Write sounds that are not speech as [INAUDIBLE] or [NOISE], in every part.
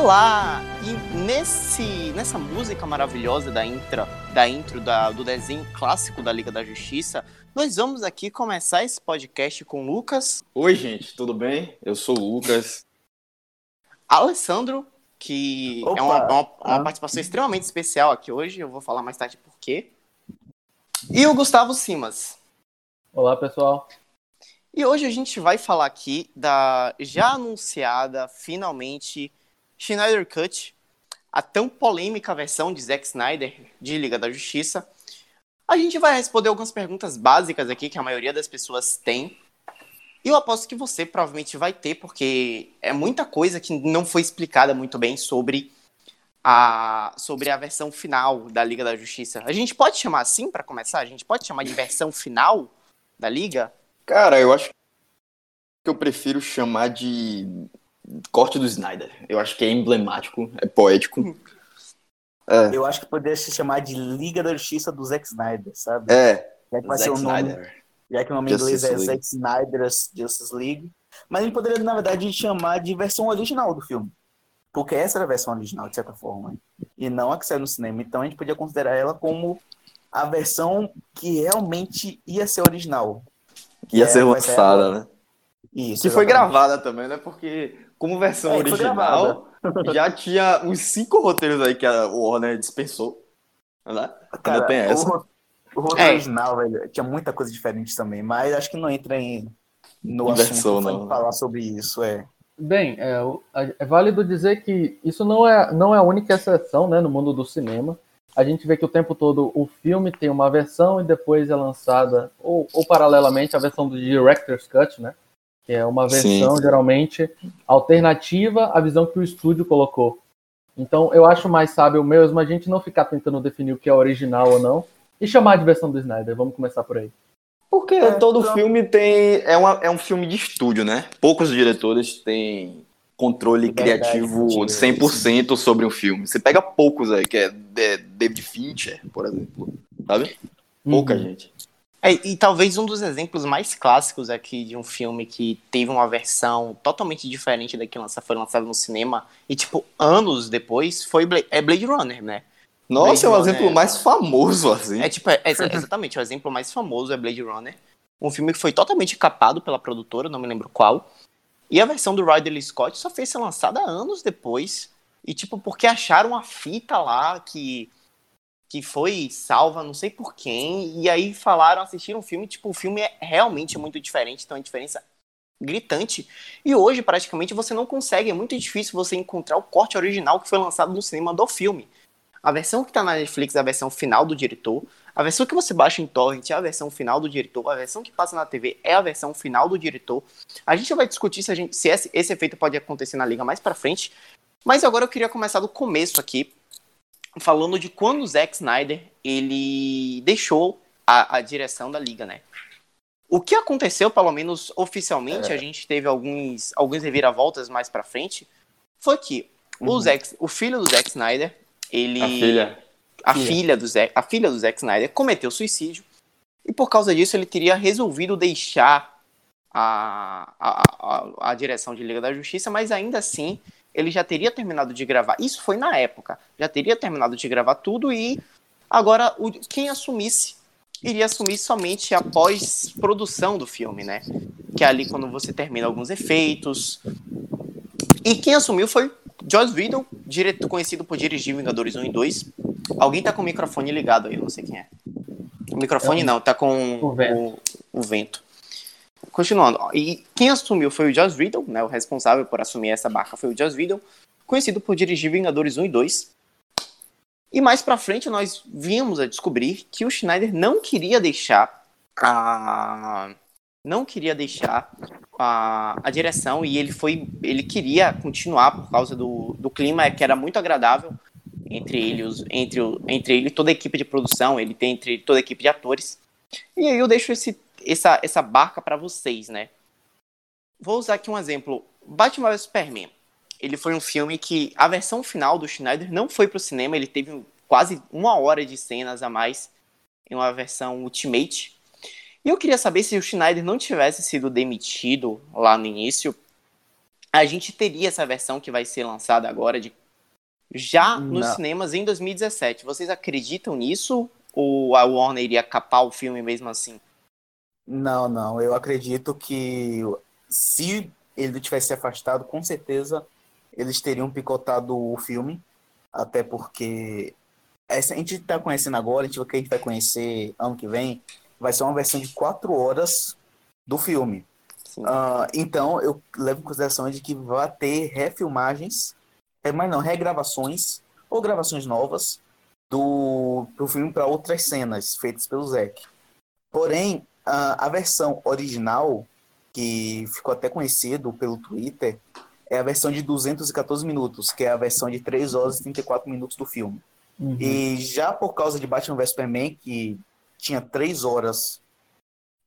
Olá! E nesse, nessa música maravilhosa da intro, da intro da, do desenho clássico da Liga da Justiça, nós vamos aqui começar esse podcast com o Lucas. Oi, gente, tudo bem? Eu sou o Lucas. [LAUGHS] Alessandro, que Opa. é uma, uma- uma Ah. participação extremamente especial aqui hoje, eu vou falar mais tarde por quê. E o Gustavo Simas. Olá, pessoal. E hoje a gente vai falar aqui da já anunciada, finalmente, Schneider Cut, a tão polêmica versão de Zack Snyder de Liga da Justiça. A gente vai responder algumas perguntas básicas aqui que a maioria das pessoas tem. E eu aposto que você provavelmente vai ter, porque é muita coisa que não foi explicada muito bem sobre a, sobre a versão final da Liga da Justiça. A gente pode chamar assim para começar? A gente pode chamar de versão final da Liga? Cara, eu acho que eu prefiro chamar de corte do Snyder. Eu acho que é emblemático, é poético. É, Eu acho que poderia se chamar de Liga da Justiça do Zack Snyder, sabe? é Já que vai Zack ser o nome, Snyder. já que o nome em inglês Justice é. Zack Snyder's Justice League. Mas ele poderia, na verdade, chamar de versão original do filme. Porque essa era a versão original, de certa forma. E não a que saiu no cinema. Então a gente podia considerar ela como a versão que realmente ia ser original. Ia É, ser lançada, né? Isso. Que foi exatamente. gravada também, né? Porque, como versão É, original, [LAUGHS] já tinha uns cinco roteiros aí que a Warner dispensou. Né? Cara, Ainda tem essa. O, o roteiro É. original, velho, tinha muita coisa diferente também, mas acho que não entra em, no Inversão, assunto não. falar sobre isso, é. Bem, é, é válido dizer que isso não é, não é a única exceção né, no mundo do cinema. A gente vê que o tempo todo o filme tem uma versão e depois é lançada, ou, ou paralelamente, a versão do Director's Cut, né? Que é uma Sim. versão, geralmente, alternativa à visão que o estúdio colocou. Então, eu acho mais sábio mesmo a gente não ficar tentando definir o que é original ou não e chamar de versão do Snyder. Vamos começar por aí. Porque É, todo pronto. filme tem. É, uma, é um filme de estúdio, né? Poucos diretores têm controle Verdade, criativo mentira, 100% sobre um filme. Você pega poucos aí, que é de- David Fincher, por exemplo. Sabe? Pouca Uhum. gente. É, e talvez um dos exemplos mais clássicos aqui de um filme que teve uma versão totalmente diferente da que lança, foi lançado no cinema e, tipo, anos depois, foi Bla é Blade Runner, né? Nossa, é um Blade exemplo mais famoso, assim. É tipo, é, é exatamente, o exemplo mais famoso é Blade Runner. Um filme que foi totalmente capado pela produtora, não me lembro qual. E a versão do Ridley Scott só fez ser lançada anos depois. E, tipo, porque acharam a fita lá que, que foi salva, não sei por quem. E aí falaram, assistiram o filme. Tipo, o filme é realmente muito diferente, tem uma diferença gritante. E hoje, praticamente, você não consegue. É muito difícil você encontrar o corte original que foi lançado no cinema do filme. A versão que tá na Netflix é a versão final do diretor. A versão que você baixa em torrent é a versão final do diretor. A versão que passa na TV é a versão final do diretor. A gente vai discutir se, a gente, se esse, esse efeito pode acontecer na liga mais pra frente. Mas agora eu queria começar do começo aqui, falando de quando o Zack Snyder ele deixou a, a direção da liga, né? O que aconteceu, pelo menos oficialmente, a gente teve alguns, alguns reviravoltas mais pra frente, foi que o, Uhum. Zack, o filho do Zack Snyder, ele A filha. a Filha. filha do Zack, a filha do Zack Snyder cometeu suicídio e por causa disso ele teria resolvido deixar a, a, a, a direção de Liga da Justiça, mas ainda assim ele já teria terminado de gravar. Isso foi na época, já teria terminado de gravar tudo e agora o, quem assumisse iria assumir somente após produção do filme, né? Que é ali quando você termina alguns efeitos. E quem assumiu foi Joss Whedon, diretor conhecido por dirigir Vingadores 1 e 2. Alguém tá com o microfone ligado aí, eu não sei quem é. O microfone É não, tá com o vento. O, o vento. Continuando, e quem assumiu foi o Joss Whedon, né, o responsável por assumir essa barca foi o Joss Whedon, conhecido por dirigir Vingadores 1 e 2. E mais pra frente nós vimos a descobrir que o Schneider não queria deixar a não queria deixar a, a direção e ele foi ele queria continuar por causa do, do clima que era muito agradável entre ele os, entre, o, entre ele e toda a equipe de produção ele tem entre toda a equipe de atores e aí eu deixo esse, essa, essa barca para vocês né vou usar aqui um exemplo Batman vs Superman ele foi um filme que a versão final do Schneider não foi pro cinema ele teve quase uma hora de cenas a mais em uma versão Ultimate e eu queria saber se o Schneider não tivesse sido demitido lá no início, a gente teria essa versão que vai ser lançada agora de já nos Não. cinemas em 2017. Vocês acreditam nisso? Ou a Warner iria capar o filme mesmo assim? Não, não. Eu acredito que se ele tivesse se afastado, com certeza eles teriam picotado o filme. Até porque essa, a gente está conhecendo agora, a gente, o que a gente vai conhecer ano que vem, vai ser uma versão de quatro horas do filme. Ah, então, eu levo em consideração de que vai ter refilmagens, é, mas não, regravações ou gravações novas do, do filme para outras cenas feitas pelo Zack. Porém, a, versão original, que ficou até conhecido pelo Twitter, é a versão de 214 minutos, que é a versão de 3 horas e 34 minutos do filme. Uhum. E já por causa de Batman vs Superman, que tinha 3 horas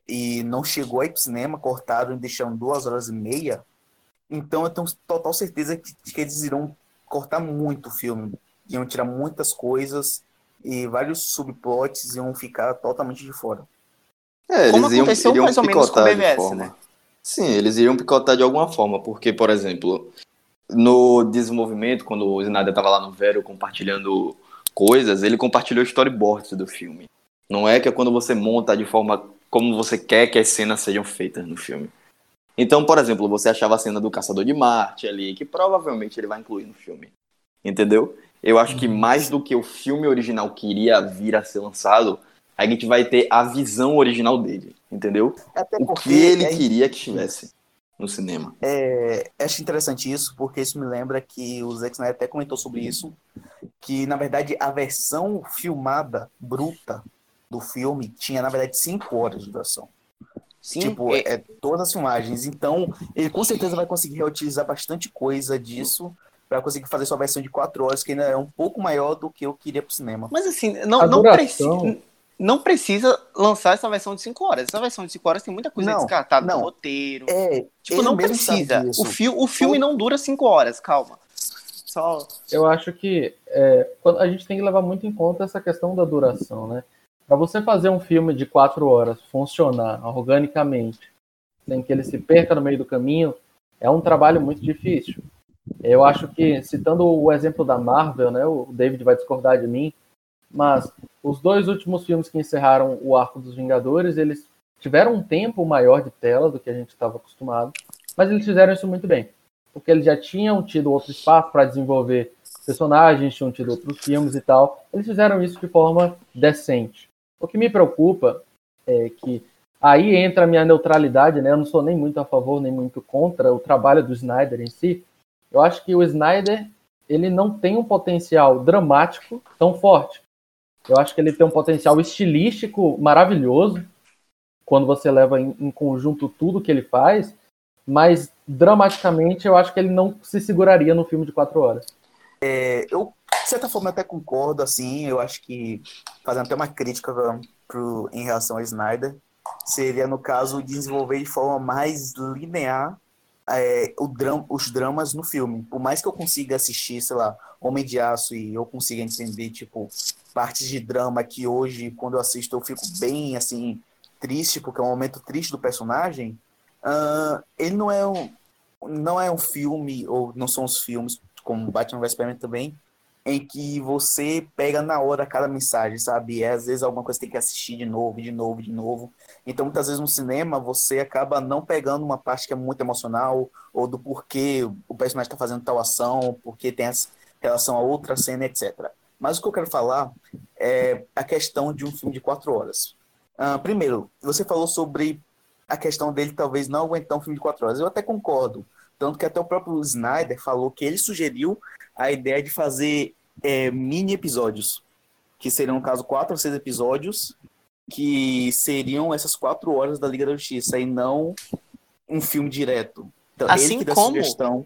e não chegou aí pro cinema, cortaram e deixaram 2 horas e meia, então eu tenho total certeza que, que eles irão cortar muito o filme. Iam tirar muitas coisas e vários subplots iam ficar totalmente de fora. É, Como eles iam, aconteceu iriam mais ou menos com o picotar de BVS, forma. né? Sim, eles iriam picotar de alguma forma, porque, por exemplo, no desenvolvimento, quando o Snyder estava lá no Vero compartilhando coisas, ele compartilhou storyboards do filme. Não é que é quando você monta de forma como você quer que as cenas sejam feitas no filme. Então, por exemplo, você achava a cena do Caçador de Marte ali, que provavelmente ele vai incluir no filme. Entendeu? Eu acho que mais do que o filme original queria vir a ser lançado, a gente vai ter a visão original dele, entendeu? Até O porque que ele é- queria que estivesse no cinema. É, acho interessante isso, porque isso me lembra que o Zack Snyder até comentou sobre isso, que na verdade a versão filmada, bruta, do filme tinha na verdade 5 horas de duração. Sim, tipo, é- é, todas as filmagens. Então, ele com certeza vai conseguir reutilizar bastante coisa disso para conseguir fazer sua versão de 4 horas, que ainda é um pouco maior do que eu queria pro cinema. Mas assim, não, A não, duração- preci- não precisa lançar essa versão de 5 horas. Essa versão de 5 horas tem muita coisa Não, descartada não. no roteiro. É, tipo, não precisa. O, fi o filme não dura 5 horas, calma. Só. Eu acho que é, quando- a gente tem que levar muito em conta essa questão da duração, né? Para você fazer um filme de quatro horas funcionar organicamente, sem que ele se perca no meio do caminho, é um trabalho muito difícil. Eu acho que, citando o exemplo da Marvel, né, o David vai discordar de mim, mas os dois últimos filmes que encerraram o arco dos Vingadores, eles tiveram um tempo maior de tela do que a gente estava acostumado, mas eles fizeram isso muito bem, porque eles já tinham tido outro espaço para desenvolver personagens, tinham tido outros filmes e tal. Eles fizeram isso de forma decente. O que me preocupa é que aí entra a minha neutralidade, né? Eu não sou nem muito a favor nem muito contra o trabalho do Snyder em si. Eu acho que o Snyder ele não tem um potencial dramático tão forte. Eu acho que ele tem um potencial estilístico maravilhoso quando você leva em, em conjunto tudo que ele faz, mas dramaticamente eu acho que ele não se seguraria no filme de quatro horas. É, eu, de certa forma, até concordo, assim, eu acho que, fazendo até uma crítica pro, em relação ao Snyder, seria, no caso, desenvolver de forma mais linear é, dram os dramas no filme. Por mais que eu consiga assistir, sei lá, Homem de Aço e eu consiga entender, tipo, partes de drama que hoje, quando eu assisto, eu fico bem, assim, triste, porque é um momento triste do personagem, ah, ele não é um, não é um filme, ou não são os filmes, como Batman vs Superman também, em que você pega na hora cada mensagem, sabe? E às vezes alguma coisa tem que assistir de novo, de novo, de novo. Então, muitas vezes no cinema, você acaba não pegando uma parte que é muito emocional, ou do porquê o personagem está fazendo tal ação, porque tem essa relação a outra cena, etc. Mas o que eu quero falar é a questão de um filme de quatro horas. Ah, primeiro, você falou sobre a questão dele talvez não aguentar um filme de quatro horas. Eu até concordo. Tanto que até o próprio Snyder falou que ele sugeriu a ideia de fazer é, mini episódios, que seriam, no caso, quatro ou seis episódios, que seriam essas quatro horas da Liga da Justiça, e não um filme direto. Então, Assim ele que como- sugestão.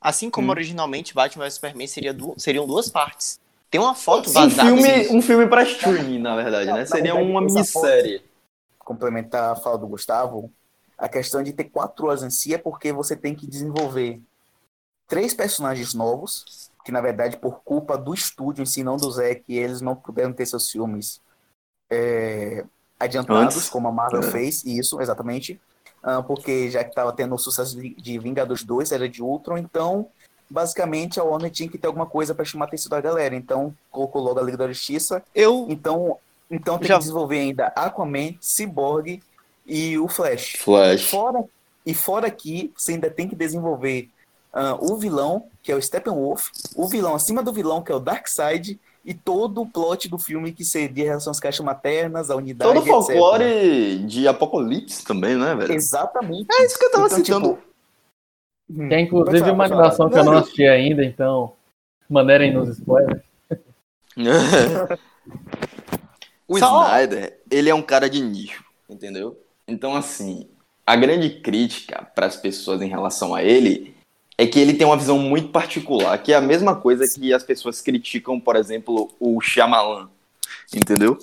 Assim como Hum. originalmente Batman vs Superman seria du- seriam duas partes. Tem uma foto Um vazada. filme, assim, um filme pra streaming, na verdade, Não, né? na Seria verdade, uma minissérie. complementar a fala do Gustavo, a questão de ter quatro horas em si é porque você tem que desenvolver três personagens novos, que na verdade, por culpa do estúdio em si, não do Zack, eles não puderam ter seus filmes é, adiantados, Antes. como a Marvel É. fez, isso, exatamente. ah, porque já que tava tendo o sucesso de, de Vingadores 2, era de Ultron, então basicamente a Warner tinha que ter alguma coisa para chamar a atenção da galera. Então colocou logo a Liga da Justiça. Eu. Então, então tem Já- que desenvolver ainda Aquaman, Cyborg e o Flash. Flash. Fora, e fora que você ainda tem que desenvolver ah, o vilão, que é o Steppenwolf, o vilão acima do vilão, que é o Darkseid, e todo o plot do filme que seria em relação às caixas maternas, a unidade, Todo o etc. folclore de Apocalipse também, né, velho? Exatamente. É isso que eu tava Então, citando. tipo, hum, Que é inclusive uma animação que eu não Não, assisti ainda, então maneirem nos spoilers. [LAUGHS] o Só- Snyder, ele é um cara de nicho, entendeu? Então, assim, a grande crítica para as pessoas em relação a ele é que ele tem uma visão muito particular, que é a mesma coisa que as pessoas criticam, por exemplo, o Shyamalan, entendeu?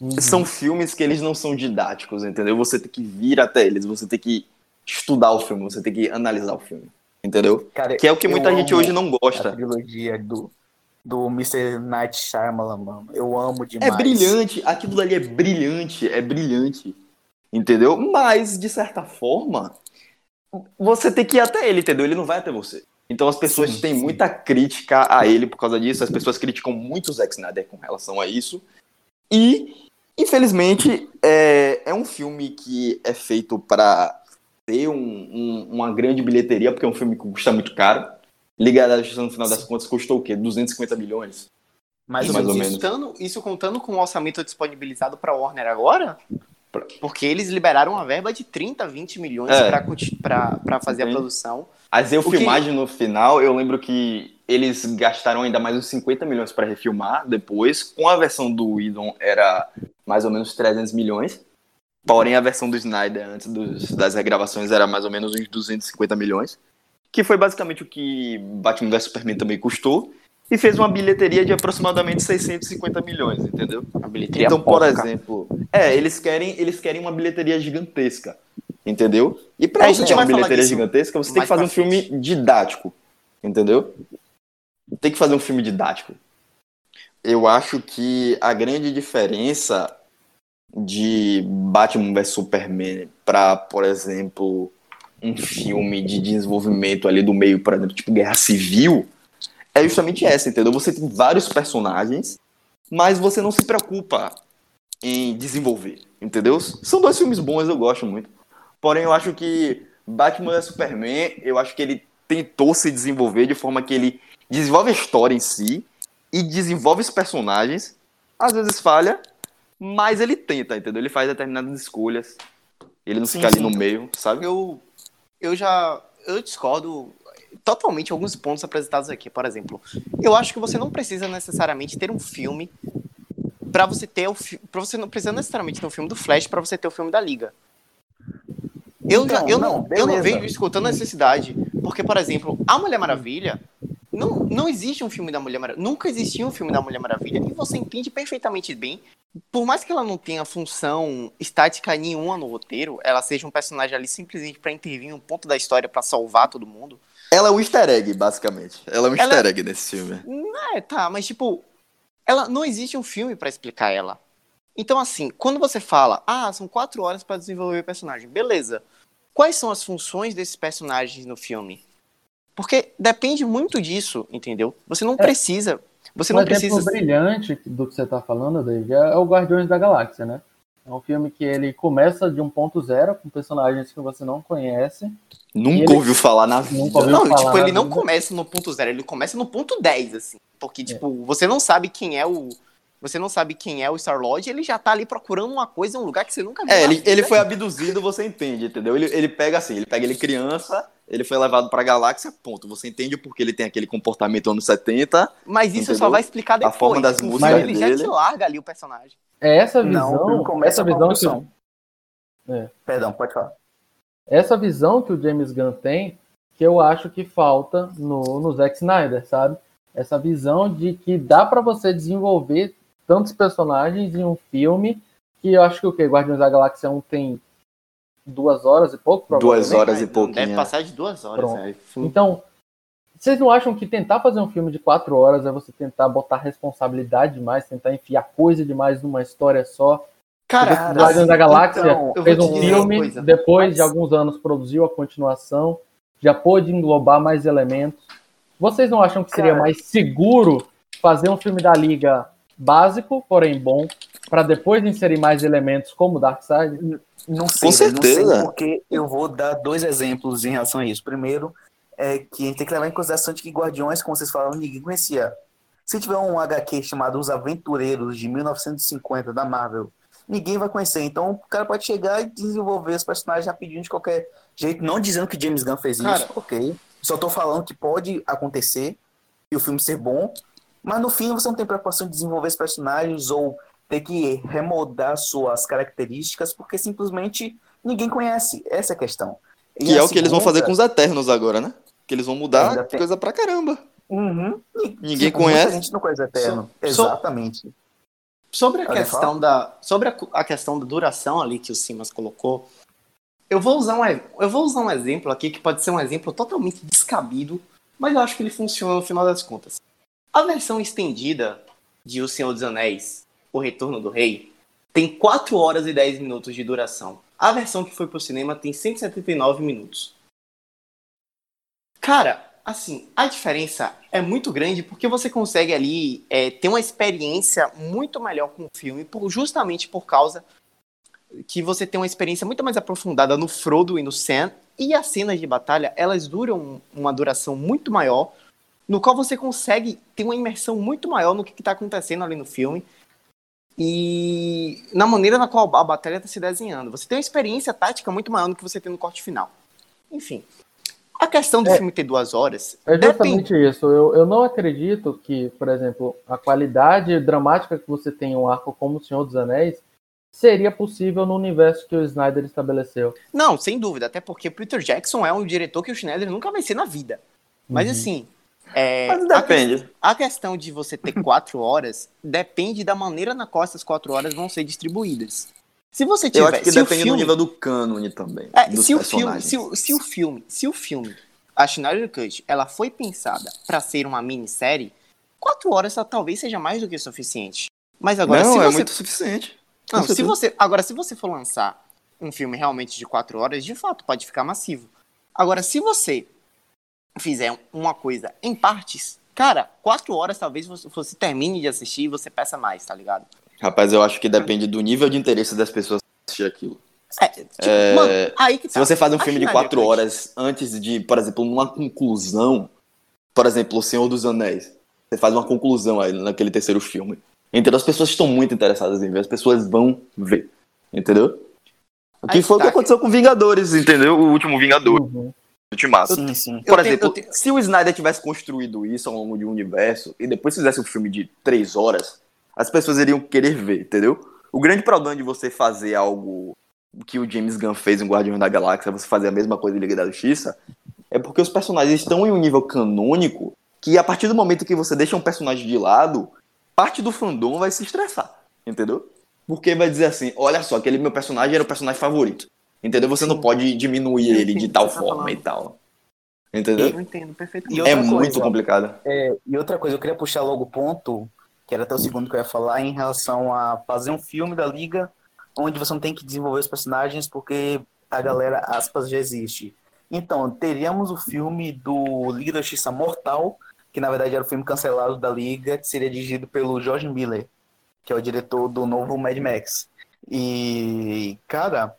Uhum. São filmes que eles não são didáticos, entendeu? Você tem que vir até eles, você tem que estudar o filme, você tem que analisar o filme, entendeu? Cara, Que é o que muita gente hoje não A gosta. trilogia do, do Mr. Night Shyamalan, mano. Eu amo demais. É brilhante, aquilo ali é brilhante, é brilhante, entendeu? Mas, de certa forma, você tem que ir até ele, entendeu? Ele não vai até você. Então as pessoas Sim, têm sim. muita crítica a ele por causa disso, as pessoas criticam muito o Zack Snyder com relação a isso. E, infelizmente, é, é um filme que é feito para ter um- um- uma grande bilheteria, porque é um filme que custa muito caro. Liga da Justiça, no final das contas, custou o quê? 250 milhões? Mais, Isso, mais ou menos. contando, isso contando com o orçamento disponibilizado para Warner agora? Porque eles liberaram uma verba de 30, 20 milhões É. para fazer a produção. As eu O que- filmagem no final, eu lembro que eles gastaram ainda mais uns 50 milhões para refilmar depois. Com a versão do Whedon era mais ou menos 300 milhões. Porém, a versão do Snyder antes dos- das regravações era mais ou menos uns 250 milhões. Que foi basicamente o que Batman vs Superman também custou. E fez uma bilheteria de aproximadamente 650 milhões, entendeu? A bilheteria Então, por porca. exemplo, é, eles querem, eles querem uma bilheteria gigantesca, entendeu? E pra É, a você gente ter uma bilheteria gigantesca, você tem que fazer um frente. filme didático, entendeu? Tem que fazer um filme didático. Eu acho que a grande diferença de Batman vs Superman pra, por exemplo, um filme de desenvolvimento ali do meio, por exemplo, tipo Guerra Civil, é justamente essa, entendeu? Você tem vários personagens, mas você não se preocupa em desenvolver, entendeu? São dois filmes bons, eu gosto muito. Porém, eu acho que Batman vs Superman, eu acho que ele tentou se desenvolver de forma que ele desenvolve a história em si e desenvolve os personagens. Às vezes falha, mas ele tenta, entendeu? Ele faz determinadas escolhas. Ele não Sim, fica ali sim. no meio, sabe? Eu, eu já eu discordo totalmente em alguns pontos apresentados aqui. Por exemplo, eu acho que você não precisa necessariamente ter um filme para você ter o para você não precisa necessariamente ter um filme do Flash para você ter o filme da Liga. Eu, já, Então, eu, não, não, eu não vejo isso com tanta necessidade. Porque, por exemplo, a Mulher Maravilha. Não, não existe um filme da Mulher Maravilha. Nunca existiu um filme da Mulher Maravilha. E você entende perfeitamente bem. Por mais que ela não tenha função estática nenhuma no roteiro, ela seja um personagem ali simplesmente pra intervir em um ponto da história pra salvar todo mundo. Ela é um easter egg, basicamente. Ela é um Ela- easter egg nesse filme. É, tá, mas tipo, ela não existe um filme pra explicar ela. Então, assim, quando você fala, ah, são quatro horas pra desenvolver o personagem, beleza. Quais são as funções desses personagens no filme? Porque depende muito disso, entendeu? Você não precisa. Você um não exemplo precisa. brilhante do que você está falando, Dave, é o Guardiões da Galáxia, né? É um filme que ele começa de um ponto zero, com personagens que você não conhece. Nunca ele- ouviu falar na vida. Nunca ouviu Não, falar tipo, ele não vida. começa no ponto zero, ele começa no ponto 10, assim. É. Porque, tipo, você não sabe quem é o. Você não sabe quem é o Star Lord, ele já tá ali procurando uma coisa em um lugar que você nunca viu. É, ele, vida. ele foi abduzido, você entende, entendeu? Ele, ele pega assim, ele pega ele criança, ele foi levado pra galáxia, ponto. Você entende porque ele tem aquele comportamento anos 70. Mas isso só Entendeu? vai explicar depois. forma das músicas filme, ele já dele. te larga ali o personagem. É essa visão, não começa essa a visão, que. É. Perdão, pode falar. essa visão que o James Gunn tem, que eu acho que falta no, no Zack Snyder, sabe? Essa visão de que dá pra você desenvolver tantos personagens em um filme que eu acho que o que Guardiões da Galáxia 1 tem duas horas e pouco, Duas provavelmente. horas e pouquinho. Deve passar de duas horas, né? Então, vocês não acham que tentar fazer um filme de quatro horas é você tentar botar responsabilidade demais, tentar enfiar coisa demais numa história só Cara, Porque Guardiões da Galáxia então, fez um filme, depois de alguns anos produziu a continuação, já pôde englobar mais elementos. Vocês não acham que seria Cara. mais seguro fazer um filme da Liga básico, porém bom, para depois inserir mais elementos como Darkseid? Não sei, Com velho, não sei certeza. porque eu vou dar dois exemplos em relação a isso. Primeiro, é que a gente tem que levar em consideração de que Guardiões, como vocês falaram, ninguém conhecia. Se tiver um HQ chamado Os Aventureiros de 1950 da Marvel, ninguém vai conhecer. Então o cara pode chegar e desenvolver os personagens rapidinho de qualquer jeito. Não dizendo que James Gunn fez Cara. isso, ok. Só tô falando que pode acontecer e o filme ser bom. Mas no fim você não tem preocupação de desenvolver os personagens ou ter que remoldar suas características, porque simplesmente ninguém conhece. Essa é a questão. E Que é a o que eles vão segunda- fazer com os Eternos agora, né? Que eles vão mudar Ainda tem- coisa pra caramba. Uhum. Ninguém tipo, conhece. Muita gente não conhece Eterno. So- Exatamente. Sobre a questão da sobre a, a questão da duração ali que o Simas colocou, eu vou usar um eu vou usar um exemplo aqui que pode ser um exemplo totalmente descabido, mas eu acho que ele funciona no final das contas. A versão estendida de O Senhor dos Anéis, O Retorno do Rei, tem 4 horas e 10 minutos de duração. A versão que foi pro cinema tem 179 minutos. Cara, assim, a diferença é muito grande porque você consegue ali é, ter uma experiência muito melhor com o filme, por- justamente por causa que você tem uma experiência muito mais aprofundada no Frodo e no Sam, e as cenas de batalha, elas duram uma duração muito maior, no qual você consegue ter uma imersão muito maior no que está acontecendo ali no filme e na maneira na qual a batalha está se desenhando. Você tem uma experiência tática muito maior do que você tem no corte final. Enfim, a questão do É. filme ter duas horas É depende. justamente isso. Eu, eu não acredito que, por exemplo, a qualidade dramática que você tem em um arco como O Senhor dos Anéis seria possível no universo que o Snyder estabeleceu. Não, sem dúvida, até porque Peter Jackson é um diretor que o Schneider nunca vai ser na vida. Mas Uhum. assim, é, a depende. A questão de você ter quatro horas depende da maneira na qual essas quatro horas vão ser distribuídas. Se você tiver, Eu acho que depende do filme- nível do cânone também. é, se o filme, se, o- se o filme, se o filme, a Schneider Cut, ela foi pensada para ser uma minissérie, quatro horas talvez seja mais do que suficiente. Mas agora, Não, se é você muito suficiente. não, se você, agora, se você for lançar um filme realmente de quatro horas, de fato, pode ficar massivo. Agora, se você fizer uma coisa em partes, cara, quatro horas talvez você, você termine de assistir e você peça mais, tá ligado? Rapaz, eu acho que depende do nível de interesse das pessoas assistir aquilo. É, tipo, É, mano, aí que Se tá. você faz um filme de quatro horas antes de, por exemplo, uma conclusão, por exemplo, O Senhor dos Anéis, você faz uma conclusão aí naquele terceiro filme. Entendeu? As pessoas estão muito interessadas em ver, as pessoas vão ver. Entendeu? O que Aí foi o tá. que aconteceu com Vingadores, entendeu? O último Vingador, Uhum. Ultimato. Sim, sim. Por Eu tenho- exemplo, eu tenho- se o Snyder tivesse construído isso ao longo de um universo e depois fizesse um filme de três horas, as pessoas iriam querer ver, entendeu? O grande problema de você fazer algo que o James Gunn fez em Guardiões da Galáxia, você fazer a mesma coisa em Liga da Justiça, é porque os personagens estão em um nível canônico que a partir do momento que você deixa um personagem de lado, parte do fandom vai se estressar, entendeu? Porque vai dizer assim, olha só, aquele meu personagem era o personagem favorito. Entendeu? Você não Sim. pode diminuir Eu ele de tal tá forma falando. e tal. Entendeu? Eu entendo perfeitamente. É coisa, muito complicado. É, e outra coisa, eu queria puxar logo o ponto, que era até o segundo que eu ia falar, em relação a fazer um filme da Liga onde você não tem que desenvolver os personagens porque a galera, aspas, já existe. Então, teríamos o filme do Liga da Justiça Mortal, que na verdade era o filme cancelado da Liga, que seria dirigido pelo George Miller, que é o diretor do novo Mad Max. E, cara,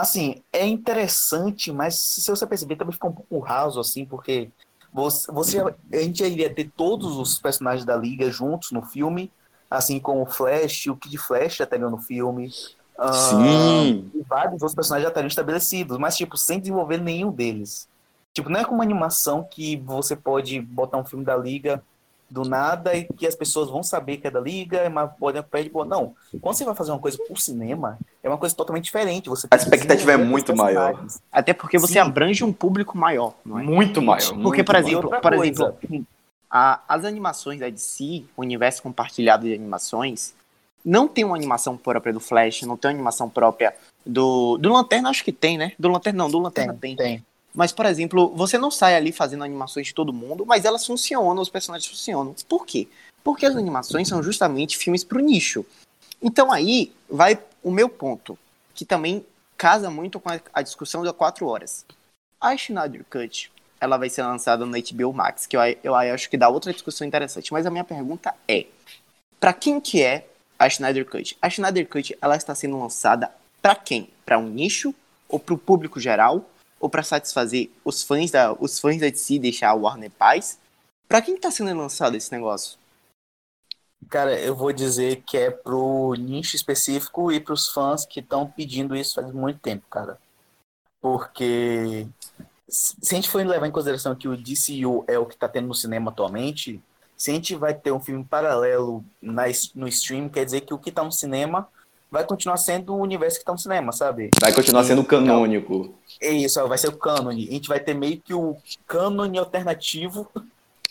assim, é interessante, mas se você perceber, também fica um pouco raso, assim, porque você, você a gente iria ter todos os personagens da Liga juntos no filme, assim como o Flash, o Kid Flash já estaria no filme. Sim. E vários outros personagens já estariam estabelecidos, mas, tipo, sem desenvolver nenhum deles. Tipo, não é como uma animação que você pode botar um filme da Liga do nada e que as pessoas vão saber que é da Liga, mas podem pede boa. Não. Quando você vai fazer uma coisa por cinema, é uma coisa totalmente diferente. Você A expectativa é muito maior. Até porque você Sim. abrange um público maior, não é? Muito maior. Porque, muito por exemplo, por exemplo, a- as animações da DC, o universo compartilhado de animações, não tem uma animação própria do Flash, não tem uma animação própria do. Do Lanterna, acho que tem, né? Do Lanterna não, do Lanterna tem. tem, tem. Mas, por exemplo, você não sai ali fazendo animações de todo mundo, mas elas funcionam, os personagens funcionam. Por quê? Porque as animações são justamente filmes pro nicho. Então aí vai o meu ponto, que também casa muito com a, discussão das quatro horas. A Schneider Cut, ela vai ser lançada no HBO Max, que eu, eu acho que dá outra discussão interessante. Mas a minha pergunta é, para quem que é a Schneider Cut? A Schneider Cut, ela está sendo lançada para quem? Para um nicho ou para o público geral? Ou para satisfazer os fãs da os fãs da DC deixar a Warner paz? Para quem está sendo lançado esse negócio? Cara, eu vou dizer que é pro nicho específico e pros fãs que estão pedindo isso faz muito tempo, cara. Porque se a gente for levar em consideração que o DCU é o que tá tendo no cinema atualmente, se a gente vai ter um filme paralelo na, no stream, quer dizer que o que tá no cinema vai continuar sendo o universo que tá no cinema, sabe? Vai continuar sendo canônico. É isso, vai ser o cânone. A gente vai ter meio que o cânone alternativo,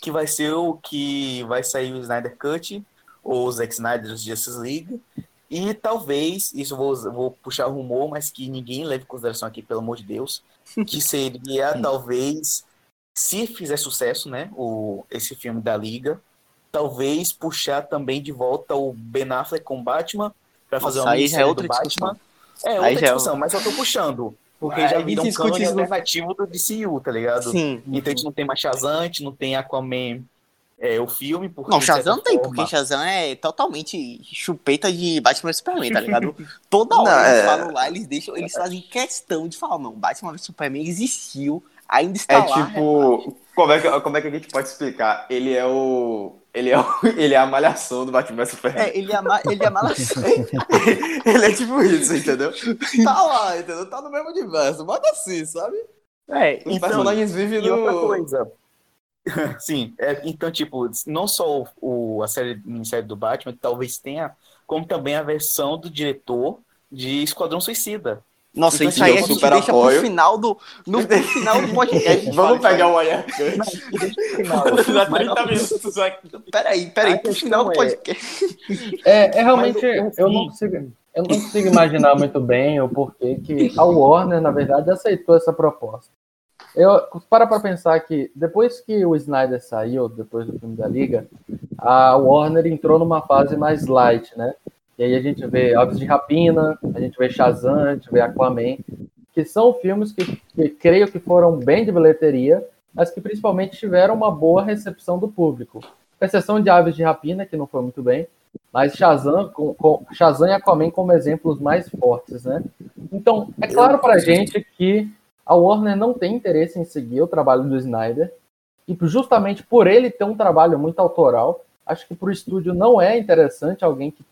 que vai ser o que vai sair o Snyder Cut, ou o Zack Snyder dos Justice League. E talvez, isso vou, vou puxar rumor, mas que ninguém leve em consideração aqui, pelo amor de Deus, [LAUGHS] que seria talvez, se fizer sucesso, né, o, esse filme da Liga, talvez puxar também de volta o Ben Affleck com Batman, para fazer uma aí já é outra do discussão. Batman. É, outra Aí já é discussão, mas eu tô puxando. Porque Aí já a vira um cânone isso alternativo do DCU, tá ligado? Sim. Então a gente não tem mais Shazam, a gente não tem Aquaman, é, o filme, porque... Não, Shazam não tem, forma- porque Shazam é totalmente chupeta de Batman vs Superman, tá ligado? [LAUGHS] Toda Não, hora eles é- falam lá, eles deixam, eles fazem questão de falar, não, Batman vs Superman existiu, ainda está É lá. tipo, como é, que, como é que a gente pode explicar? Ele é o. Ele é, o, [LAUGHS] ele é a malhação do Batman vs Superman. É, ele ama, ele ama [LAUGHS] ele é tipo isso, entendeu? Tá lá, entendeu? Tá no mesmo universo. Bota assim, sabe? É, Os então, personagens vivem E outra no. coisa. [LAUGHS] Sim, é, então, tipo, não só o, o- a série minissérie do Batman, talvez tenha, como também a versão do diretor de Esquadrão Suicida. Nossa, então, isso aí eu a gente super deixa apoio. pro final do, no, final do podcast. Vamos fala pegar o olhar. [LAUGHS] Dá Mas 30 minutos aqui. aí. Peraí, peraí, pro final do é- podcast. É, é realmente, Mas, eu, não consigo, eu não consigo imaginar muito bem o porquê que a Warner, na verdade, aceitou essa proposta. Eu para para pensar que depois que o Snyder saiu, depois do filme da Liga, a Warner entrou numa fase mais light, né? E aí a gente vê Aves de Rapina, a gente vê Shazam, a gente vê Aquaman, que são filmes que, que creio que foram bem de bilheteria, mas que principalmente tiveram uma boa recepção do público. Com exceção de Aves de Rapina, que não foi muito bem, mas Shazam, com, com, Shazam e Aquaman como exemplos mais fortes, né? Então, é claro pra gente que a Warner não tem interesse em seguir o trabalho do Snyder, e justamente por ele ter um trabalho muito autoral, acho que pro estúdio não é interessante alguém que,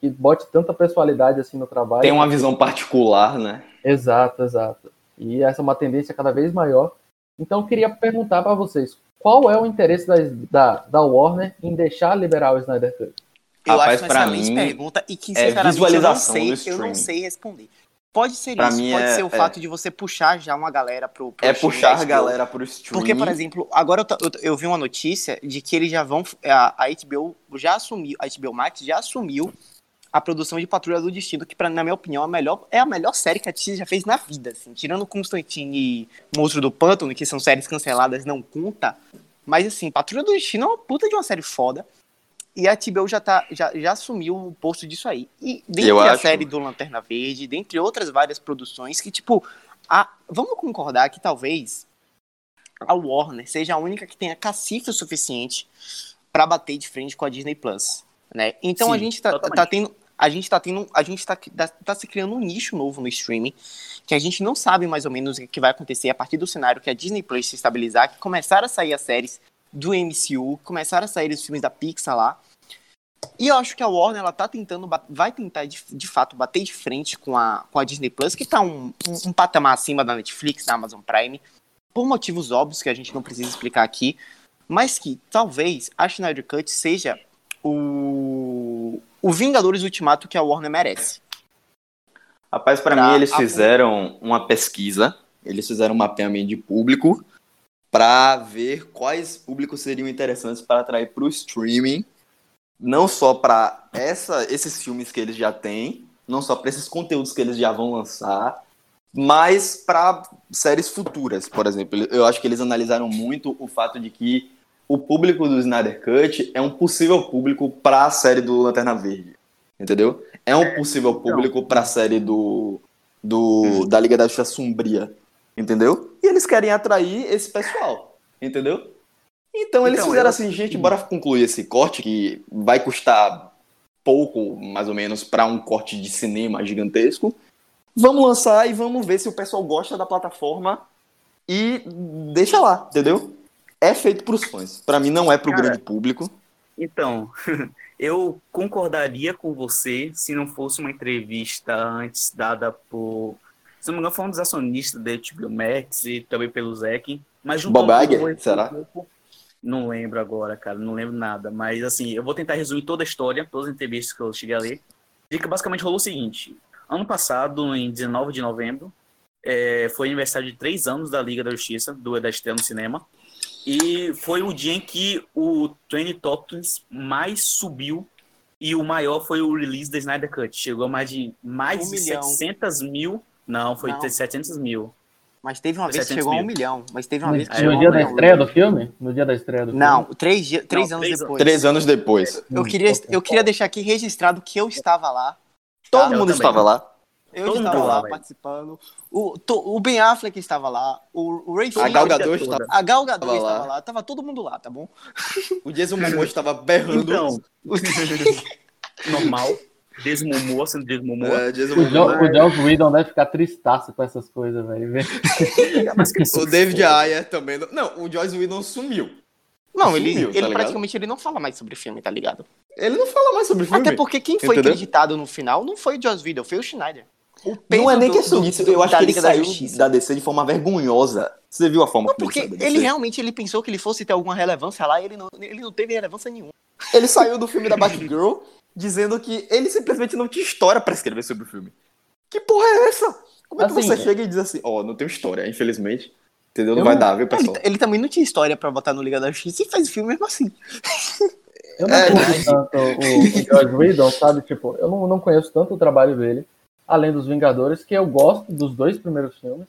que bote tanta pessoalidade assim no trabalho. Tem uma visão particular, né? Exato, exato. E essa é uma tendência cada vez maior. Então, eu queria perguntar para vocês, qual é o interesse da, da, da Warner em deixar liberar o Snyder Cut? Eu Rapaz, acho excelente mim, pergunta e que, é visualização eu não sei, eu não sei responder. Pode ser Pra isso, pode é- ser o é. fato de você puxar já uma galera pro, pro É puxar a galera pro stream. Porque, por exemplo, agora eu, eu, eu vi uma notícia de que eles já vão. A, a HBO já assumiu, a HBO Max já assumiu a produção de Patrulha do Destino, que, pra, na minha opinião, a melhor, é a melhor série que a DC já fez na vida. Assim. Tirando Constantine e Monstro do Pântano, que são séries canceladas, não conta. Mas, assim, Patrulha do Destino é uma puta de uma série foda. E a HBO já, tá, já, já assumiu o posto disso aí. E dentre Eu a acho- série do Lanterna Verde, dentre outras várias produções, que, tipo, a, vamos concordar que talvez a Warner seja a única que tenha cacife o suficiente para bater de frente com a Disney Plus, né? Então a Sim, gente tá, tá tendo a gente tá tendo a gente tá, tá, se criando um nicho novo no streaming que a gente não sabe mais ou menos o que vai acontecer a partir do cenário que a Disney Plus se estabilizar, que começaram a sair as séries do MCU, começaram a sair os filmes da Pixar lá. E eu acho que a Warner ela tá tentando, vai tentar de, de fato bater de frente com a, com a Disney Plus, que tá um, um, um patamar acima da Netflix, da Amazon Prime, por motivos óbvios que a gente não precisa explicar aqui, mas que talvez a Schneider Cut seja o, o Vingadores Ultimato que a Warner merece. Rapaz, pra Pra mim eles apu- fizeram uma pesquisa, eles fizeram um mapeamento de público pra ver quais públicos seriam interessantes para atrair pro streaming, não só pra essa, esses filmes que eles já têm, não só pra esses conteúdos que eles já vão lançar, mas pra séries futuras, por exemplo. Eu acho que eles analisaram muito o fato de que o público do Snyder Cut é um possível público pra série do Lanterna Verde. Entendeu? é um possível público pra série do, do da Liga da Justiça Sombria, entendeu? E eles querem atrair esse pessoal, entendeu? Então eles Então, fizeram eu- assim, gente, bora concluir esse corte que vai custar pouco, mais ou menos, pra um corte de cinema gigantesco. Vamos lançar e vamos ver se o pessoal gosta da plataforma e deixa lá, entendeu? É feito pros fãs. Pra mim não é pro Cara, grande público. Então, [LAUGHS] eu concordaria com você se não fosse uma entrevista antes dada por. Se não me engano, foi um dos acionistas da HBO Max e também pelo Zack. Mas Bob Iger, será? Não lembro agora, cara, não lembro nada. Mas assim, eu vou tentar resumir toda a história, todas as entrevistas que eu cheguei a ler. E que basicamente rolou o seguinte: ano passado, em 19 de novembro, é, foi aniversário de três anos da Liga da Justiça, do da estreia no cinema. E foi o dia em que o Trend Topics mais subiu e o maior foi o release da Snyder Cut. Chegou a mais de mais Um de milhão. 700 mil. Não, foi Não. 700 mil. Mas teve uma vez que 700 chegou a um mil. milhão. Mas teve uma No, vez que no dia um da milhão. estreia do filme? No dia da estreia do Não, filme? três, dia- três Não, anos três- depois. Três anos depois. Eu Hum, queria, ok. eu queria deixar aqui registrado que eu estava lá. Todo Tá? mundo Eu também. estava lá. Eu Todo mundo estava lá, lá velho. participando. O, to- o Ben Affleck estava lá. O, o Ray A Fisher- Gal. Gadot estava. a Gal Gadot Tava lá. estava lá. Tava todo mundo lá, tá bom? O Jason Momoa estava berrando. Então, [LAUGHS] normal. Desmumou, sendo Desmumou. É, Jason O, jo Momoa. o Joss Whedon deve ficar tristaço com essas coisas, velho. [LAUGHS] O David Ayer também. Não, não o Joyce Whedon sumiu. Não, ele, Sumiu, tá ele praticamente ele não fala mais sobre filme, tá ligado? Ele não fala mais sobre o filme. Até porque quem foi Entendeu? acreditado no final não foi o Joss Whedon, foi o Schneider. O Não é nem questão disso. Eu acho da que ele Liga da saiu Justiça. da DC de forma vergonhosa. Você viu a forma Não, como porque ele saiu da ele realmente ele pensou que ele fosse ter alguma relevância lá e ele não, ele não teve relevância nenhuma. Ele saiu do filme da Batgirl dizendo que ele simplesmente não tinha história pra escrever sobre o filme. Que porra é essa? Como é que Assim, você chega e diz assim, ó, não tenho história, infelizmente. Entendeu? Não Eu vai dar, viu, Ele, pessoal? ele também não tinha história pra botar no Liga da Justiça e faz filme mesmo assim. Eu não É, curto tanto o, o Joss Whedon, sabe? Tipo, eu não, não conheço tanto o trabalho dele, além dos Vingadores, que eu gosto dos dois primeiros filmes.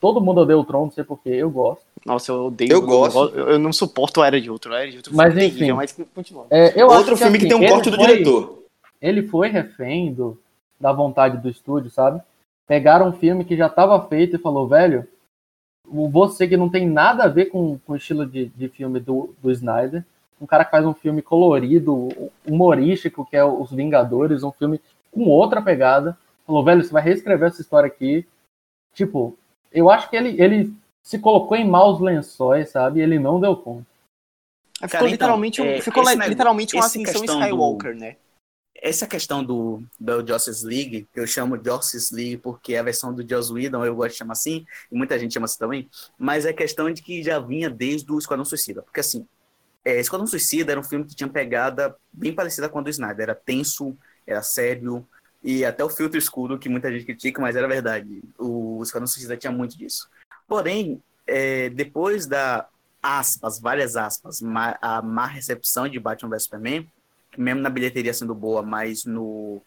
Todo mundo odeia o Tron, não sei porquê, eu gosto. Nossa, eu odeio. Eu gosto. Eu, eu não suporto o Era de Outro. O Era de Outro Mas, foi enfim. terrível, mas continua. É, eu Outro acho filme que assim, tem um corte do foi- diretor. Ele foi refém do, da vontade do estúdio, sabe? Pegaram um filme que já estava feito e falou, velho, o- você que não tem nada a ver com, com o estilo de, de filme do, do Snyder, um cara que faz um filme colorido, humorístico, que é Os Vingadores, um filme com outra pegada, falou, velho, você vai reescrever essa história aqui. Tipo, eu acho que ele, ele se colocou em maus lençóis, sabe? E ele não deu conta. Ficou Cara, então, literalmente, um- é, ficou esse literalmente uma essa ascensão questão do- Skywalker, né? essa questão do, do Justice League, que eu chamo Justice League porque é a versão do Joss Whedon, eu gosto de chamar assim, e muita gente chama assim também, mas é questão de que já vinha desde o Esquadrão Suicida. Porque assim, é, Esquadrão Suicida era um filme que tinha pegada bem parecida com a do Snyder. Era tenso, era sério, e até o filtro escuro, que muita gente critica, mas era verdade. O Esquadrão Suicida tinha muito disso. Porém, é, depois da aspas, várias aspas, a má recepção de Batman vs Superman, mesmo na bilheteria sendo boa, mas no,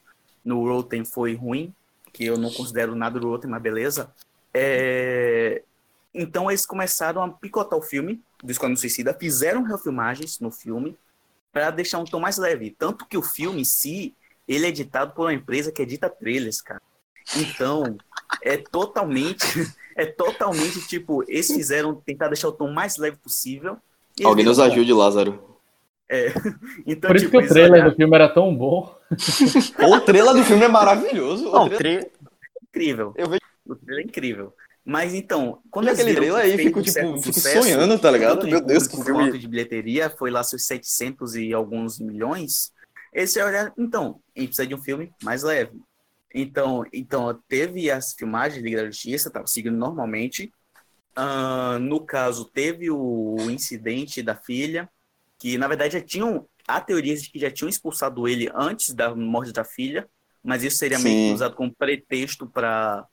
no Rotten foi ruim, que eu não considero nada do Rotten, mas beleza. É, Então eles começaram a picotar o filme do Esquadrão Suicida, fizeram refilmagens no filme para deixar um tom mais leve. Tanto que o filme em si, ele é editado por uma empresa que edita trailers, cara. Então, é totalmente, [LAUGHS] é totalmente tipo, eles fizeram tentar deixar o tom mais leve possível. Alguém nos ajude, Lázaro. [LAUGHS] Então, Por isso tipo, que o trailer olharam- do filme era tão bom. [LAUGHS] O trailer do filme é maravilhoso. O Não, trailer- tre... incrível. Eu vejo- O trailer é incrível. Mas então, quando eles aquele trailer aí, fico, um tipo, fico sucesso, sonhando, tá ligado? Meu Deus, que filme. de bilheteria, foi lá seus 700 e alguns milhões. Eles já olharam, então, a gente precisa de um filme mais leve. Então, então teve as filmagens de Liga da Justiça, estava seguindo normalmente. Ah, no caso, teve o incidente da filha, que na verdade já tinham, há teorias de que já tinham expulsado ele antes da morte da filha, mas isso seria meio Sim. que usado como pretexto para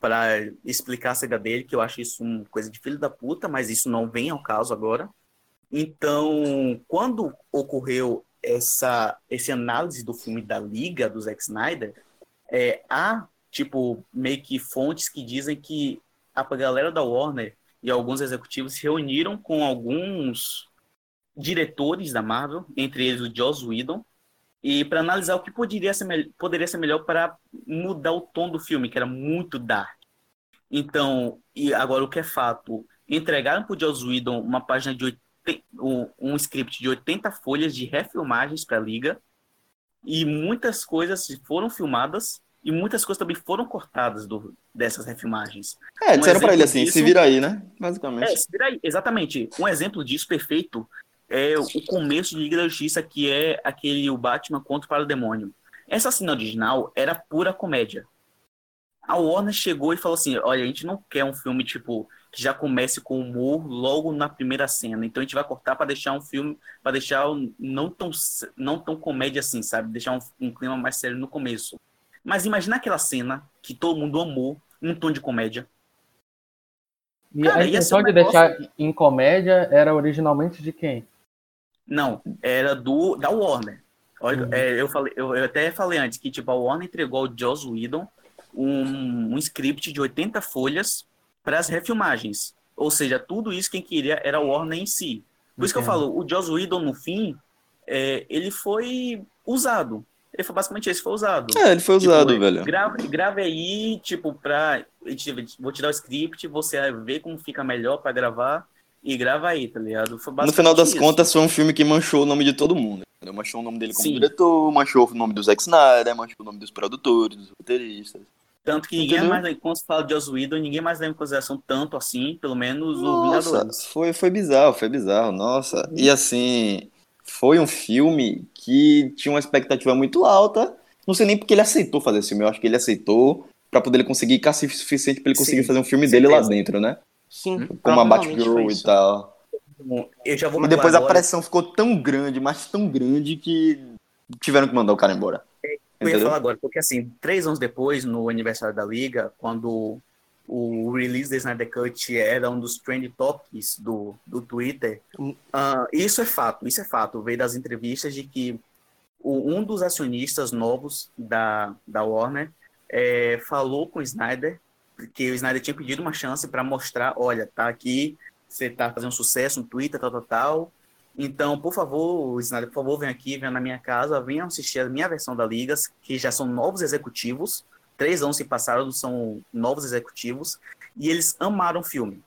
para explicar a saída dele, que eu acho isso uma coisa de filho da puta, mas isso não vem ao caso agora. Então, quando ocorreu essa, essa análise do filme da Liga, do Zack Snyder, é, há, tipo, meio que fontes que dizem que a galera da Warner e alguns executivos se reuniram com alguns diretores da Marvel, entre eles o Joss Whedon, e para analisar o que poderia ser, poderia ser melhor para mudar o tom do filme, que era muito dark. Então, e agora o que é fato, entregaram para o Joss Whedon uma página de 80, um, script de 80 folhas de refilmagens para a Liga, e muitas coisas foram filmadas e muitas coisas também foram cortadas do, dessas refilmagens. É, Um disseram pra ele assim, se disso- vira aí, né? Basicamente. É, se vira aí. exatamente. Um exemplo disso perfeito é o começo de Liga da Justiça, que é aquele o Batman contra o Parademônio. Essa cena original era pura comédia. A Warner chegou e falou assim: olha, a gente não quer um filme tipo que já comece com humor logo na primeira cena. Então a gente vai cortar para deixar um filme, para deixar não tão não tão comédia assim, sabe? Deixar um, um clima mais sério no começo. Mas imagina aquela cena que todo mundo amou, um tom de comédia. E Cara, a intenção um de negócio- deixar em comédia era originalmente de quem? Não, era do da Warner. Olha, Uhum. é, eu, falei, eu, eu até falei antes que tipo, a Warner entregou ao Joss Whedon um, um script de 80 folhas para as refilmagens. Ou seja, tudo isso quem queria era a Warner em si. Por isso que eu Entendo. falo, o Joss Whedon, no fim, é, ele foi usado. Ele foi basicamente esse, foi usado. É, ele foi Tipo, usado, velho. Grave, grave aí, tipo, pra. Vou te dar o script, você vê como fica melhor pra gravar e grava aí, tá ligado? No final das isso. contas, foi um filme que manchou o nome de todo mundo. entendeu? Manchou o nome dele como Sim. diretor, manchou o nome do Zack Snyder, manchou o nome dos produtores, dos roteiristas. Tanto que ninguém Entendeu? mais, quando se fala de Whedon, ninguém mais leva em consideração tanto assim, pelo menos o Nossa, Vingadores. foi, foi bizarro, foi bizarro, nossa. E assim, foi um filme que tinha uma expectativa muito alta. Não sei nem porque ele aceitou fazer esse filme, eu acho que ele aceitou pra poder ele conseguir cacife suficiente pra ele conseguir Sim, fazer um filme dele lá dentro, né? Sim, Como a Batgirl e tal. Eu já vou E depois falar a agora, pressão ficou tão grande, mas tão grande que tiveram que mandar o cara embora. Eu ia falar agora, porque assim, três anos depois, no aniversário da Liga, quando o release da Snyder Cut era um dos trend topics do, do Twitter, ah, isso é fato, isso é fato. Veio das entrevistas de que o- um dos acionistas novos da, da Warner eh, falou com o Snyder que o Snyder tinha pedido uma chance para mostrar, olha, tá aqui, você tá fazendo sucesso no Twitter, tal, tal, tal. Então, por favor, Snyder, por favor, venha aqui, venha na minha casa, venham assistir a minha versão da Liga, que já são novos executivos. Três anos se passaram, são novos executivos, e eles amaram o filme.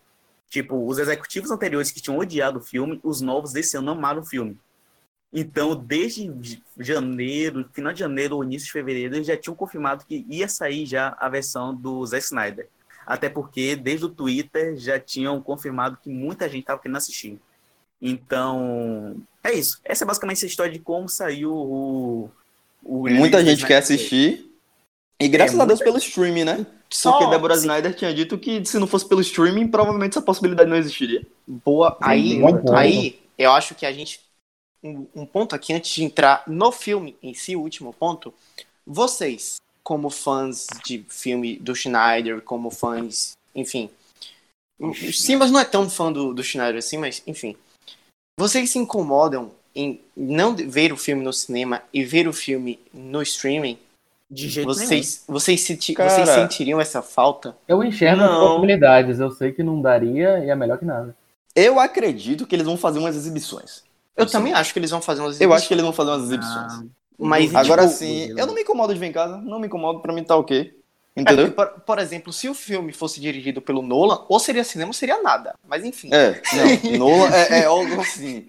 Tipo, os executivos anteriores que tinham odiado o filme, os novos desse ano amaram o filme. Então, desde janeiro, final de janeiro ou início de fevereiro, eles já tinham confirmado que ia sair já a versão do Zack Snyder. Até porque, desde o Twitter, já tinham confirmado que muita gente estava querendo assistir. Então, é isso. Essa é basicamente a história de como saiu o. o Muita gente quer Snyder assistir. E graças É, a Deus pelo streaming, né? Só, Porque Deborah Snyder tinha dito que se não fosse pelo streaming, provavelmente essa possibilidade não existiria. boa. Aí, aí, eu acho que a gente. Um, um ponto aqui antes de entrar no filme em si, o último ponto. Vocês, como fãs de filme do Schneider, como fãs, enfim. O Simas não é tão fã do, do Schneider assim, mas enfim. Vocês se incomodam em não ver o filme no cinema e ver o filme no streaming? De jeito nenhum. Vocês, vocês, senti- Cara. vocês sentiriam essa falta? Eu enxergo as Não. possibilidades. Eu sei que não daria e é melhor que nada. Eu acredito que eles vão fazer umas exibições. Eu Sim. também acho que eles vão fazer umas Eu acho que eles vão fazer umas exibições. Ah, Mas, Agora tipo, sim, eu não me incomodo de ver em casa, não me incomodo, pra mim tá ok. É, Entendeu? por, por exemplo, se o filme fosse dirigido pelo Nolan, ou seria cinema ou seria nada. Mas enfim. É, não, [LAUGHS] Nolan é, é algo assim.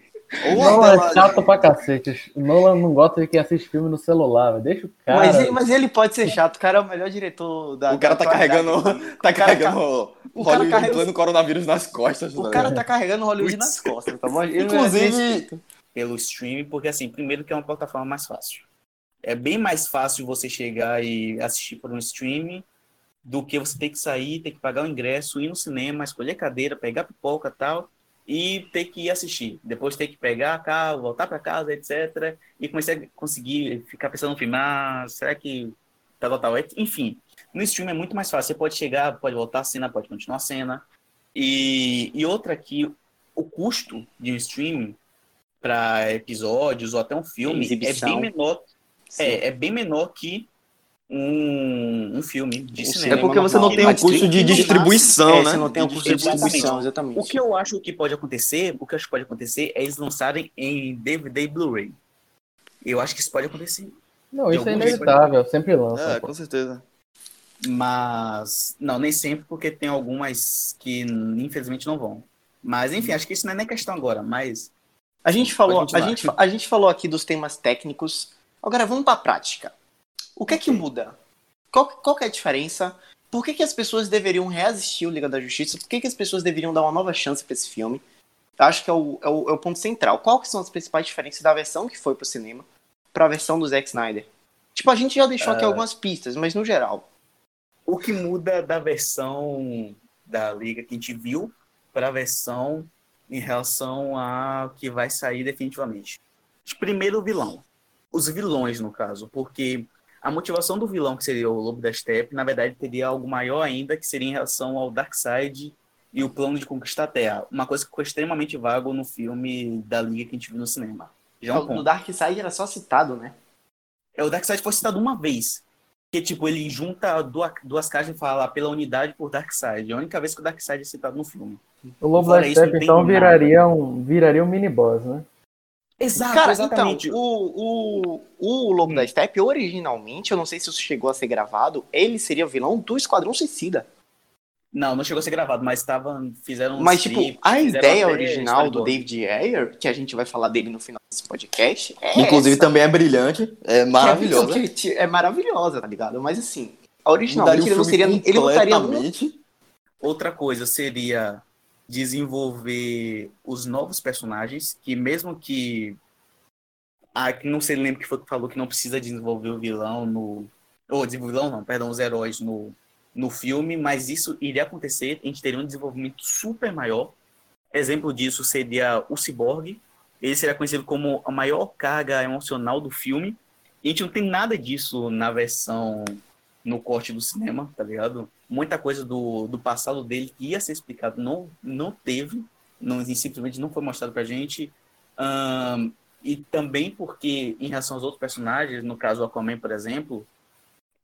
Ou Nolan é chato pra cacete. O Nolan não gosta de quem assiste filme no celular. Deixa o cara. mas, ele, mas ele pode ser chato, o cara é o melhor diretor da O cara da tá carregando, tá carregando o cara Hollywood carrega- coronavírus nas costas. O tá cara tá carregando Hollywood nas costas, tá bom? Ele é Inclusive, pelo streaming, porque assim, primeiro que é uma plataforma mais fácil. É bem mais fácil você chegar e assistir por um streaming do que você ter que sair, ter que pagar o ingresso, ir no cinema, escolher cadeira, pegar pipoca e tal, e ter que ir assistir. Depois ter que pegar carro, voltar para casa, etc. E começar a conseguir ficar pensando no filme, ah, será que tal, tal, tal. Enfim, no stream é muito mais fácil. Você pode chegar, pode voltar a cena, pode continuar a cena. E, e outra que o custo de um streaming para episódios ou até um filme Exibição. é bem menor. Sim. É, é bem menor que um, um filme de Um cinema. é porque você não tem o Mas custo de distribuição, máximo, é, né? Você não tem o De custo de distribuição. exatamente. O que eu acho que pode acontecer, o que eu acho que pode acontecer é eles lançarem em DVD e Blu-ray. Eu acho que isso pode acontecer. Não, isso é inevitável, sempre lança. É, com certeza. Mas. Não, nem sempre, porque tem algumas que infelizmente não vão. Mas enfim, acho que isso não é nem questão agora, mas. A gente falou, Pode a gente, a gente falou aqui dos temas técnicos. Agora vamos para a prática. O que é que muda? Qual, qual que é a diferença? Por que, que as pessoas deveriam reassistir o Liga da Justiça? Por que, que as pessoas deveriam dar uma nova chance para esse filme? Eu acho que é o, é, o, é o ponto central. Quais que são as principais diferenças da versão que foi pro cinema para a versão do Zack Snyder? Tipo, a gente já deixou aqui algumas pistas, mas no geral. O que muda da versão da Liga que a gente viu para a versão em relação a que vai sair definitivamente? Primeiro, o vilão. Os vilões, no caso, porque a motivação do vilão, que seria o Lobo da Steppe, na verdade teria algo maior ainda, que seria em relação ao Darkseid e o plano de conquistar a Terra. Uma coisa que ficou extremamente vago no filme da Liga que a gente viu no cinema. Já é um no ponto. Dark Side era só citado, né? É, o Darkseid foi citado uma vez. Que, tipo, ele junta duas, duas caixas e fala pela unidade por Darkseid. É a única vez que o Darkseid é citado no filme. O Lobo Fora da Steppe, então, nada. viraria um, viraria um mini boss, né? Exato, Cara, exatamente. então, o, o, o Lobo Hum. da Steppe, originalmente, eu não sei se isso chegou a ser gravado, ele seria o vilão do Esquadrão Suicida. Não, não chegou a ser gravado, mas tava, fizeram um Mas, tipo, a ideia original do. David Ayer, que a gente vai falar dele no final desse podcast, é Inclusive essa. também é brilhante, é maravilhosa. Que é, é maravilhosa, tá ligado? Mas assim, Mudaria originalmente o ele não seria. Ele completamente. Outra coisa seria desenvolver os novos personagens, que mesmo que. Ah, não sei, lembro que foi que falou que não precisa desenvolver o vilão no. Ou desenvolver o vilão, não, perdão, os heróis no, no filme, mas isso iria acontecer, a gente teria um desenvolvimento super maior. Exemplo disso seria o Cyborg. Ele seria conhecido como a maior carga emocional do filme. E a gente não tem nada disso na versão no corte do cinema, tá ligado? Muita coisa do, do passado dele que ia ser explicado não, não teve, não, simplesmente não foi mostrado pra gente. Ahn, e também porque, em relação aos outros personagens, no caso o Aquaman, por exemplo,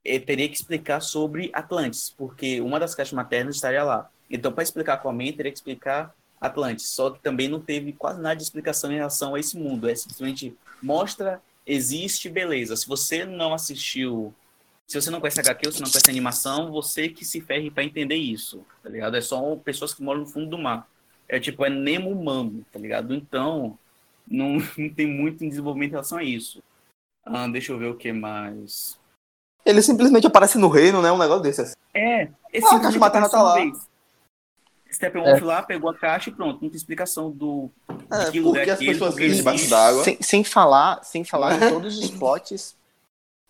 teria que explicar sobre Atlantis, porque uma das caixas maternas estaria lá. Então, para explicar Aquaman, teria que explicar Atlantis. Só que também não teve quase nada de explicação em relação a esse mundo. É simplesmente mostra, existe, beleza. Se você não assistiu, se você não conhece HQ, ou se não conhece animação, você que se ferre para entender isso, tá ligado? É só pessoas que moram no fundo do mar. É tipo, é Nemo humano, tá ligado? Então, não, [LAUGHS] não tem muito desenvolvimento em relação a isso. Ah, deixa eu ver o que mais. Ele simplesmente aparece no reino, né? Um negócio desse. assim. É, esse Ah, a caixa materna tá lá. Steppenwolf É. lá, pegou a caixa e pronto. Não tem explicação do. É, porque as pessoas vivem debaixo d'água. Sem, sem falar, sem falar em [LAUGHS] todos os plots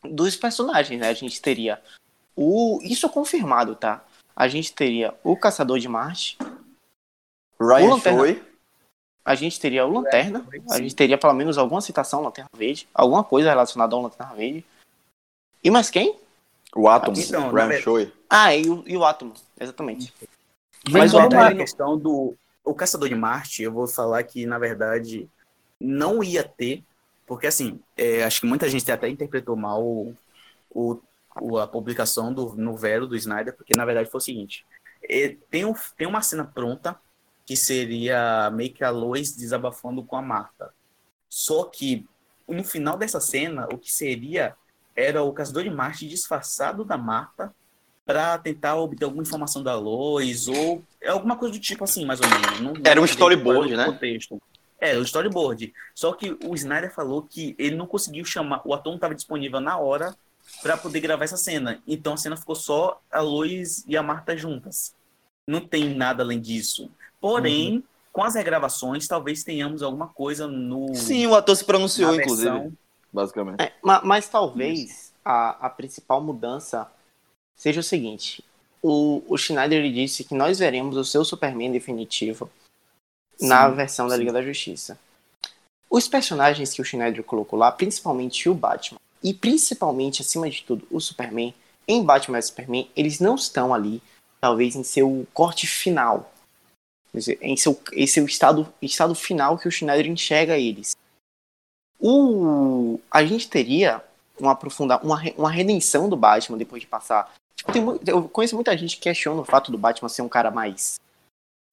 dos personagens, né? A gente teria o. Isso é confirmado, tá? A gente teria o Caçador de Marte, o Ryan Lanterna- Choi. a gente teria o Lanterna, a gente teria pelo menos alguma citação Lanterna Verde, alguma coisa relacionada ao Lanterna Verde. E mais quem? O Atom. Então, Ryan Choi. Ah, e o, e o Átomo, exatamente. Vem Mas todo a questão do o Caçador de Marte, eu vou falar que, na verdade, não ia ter, porque, assim, é, acho que muita gente até interpretou mal o, o- a publicação do, no Vero do Snyder, porque, na verdade, foi o seguinte, é, tem, um- tem uma cena pronta, que seria meio que a Lois desabafando com a Marta. Só que, no final dessa cena, o que seria era o Caçador de Marte disfarçado da Marta para tentar obter alguma informação da Lois ou é alguma coisa do tipo assim, mais ou menos. Não- Era um storyboard, né? Contexto. É, o storyboard. Só que o Snyder falou que ele não conseguiu chamar, o ator não estava disponível na hora para poder gravar essa cena. Então a cena ficou só a Lois e a Marta juntas. Não tem nada além disso. Porém, Uhum. com as regravações, talvez tenhamos alguma coisa no Sim, o ator se pronunciou, versão. inclusive. Basicamente. É, ma- mas, talvez a, a principal mudança seja o seguinte: o, o Schneider ele disse que nós veremos o seu Superman definitivo na Sim, versão da sim. Liga da Justiça. Os personagens que o Schneider colocou lá, principalmente o Batman, e principalmente, acima de tudo, o Superman, em Batman vs Superman, eles não estão ali, talvez, em seu corte final. Dizer, Em seu, em seu estado, estado final que o Schneider enxerga eles. O, a gente teria um aprofundar, uma, uma redenção do Batman depois de passar. Tipo, tem eu conheço muita gente que questiona o fato do Batman ser um cara mais,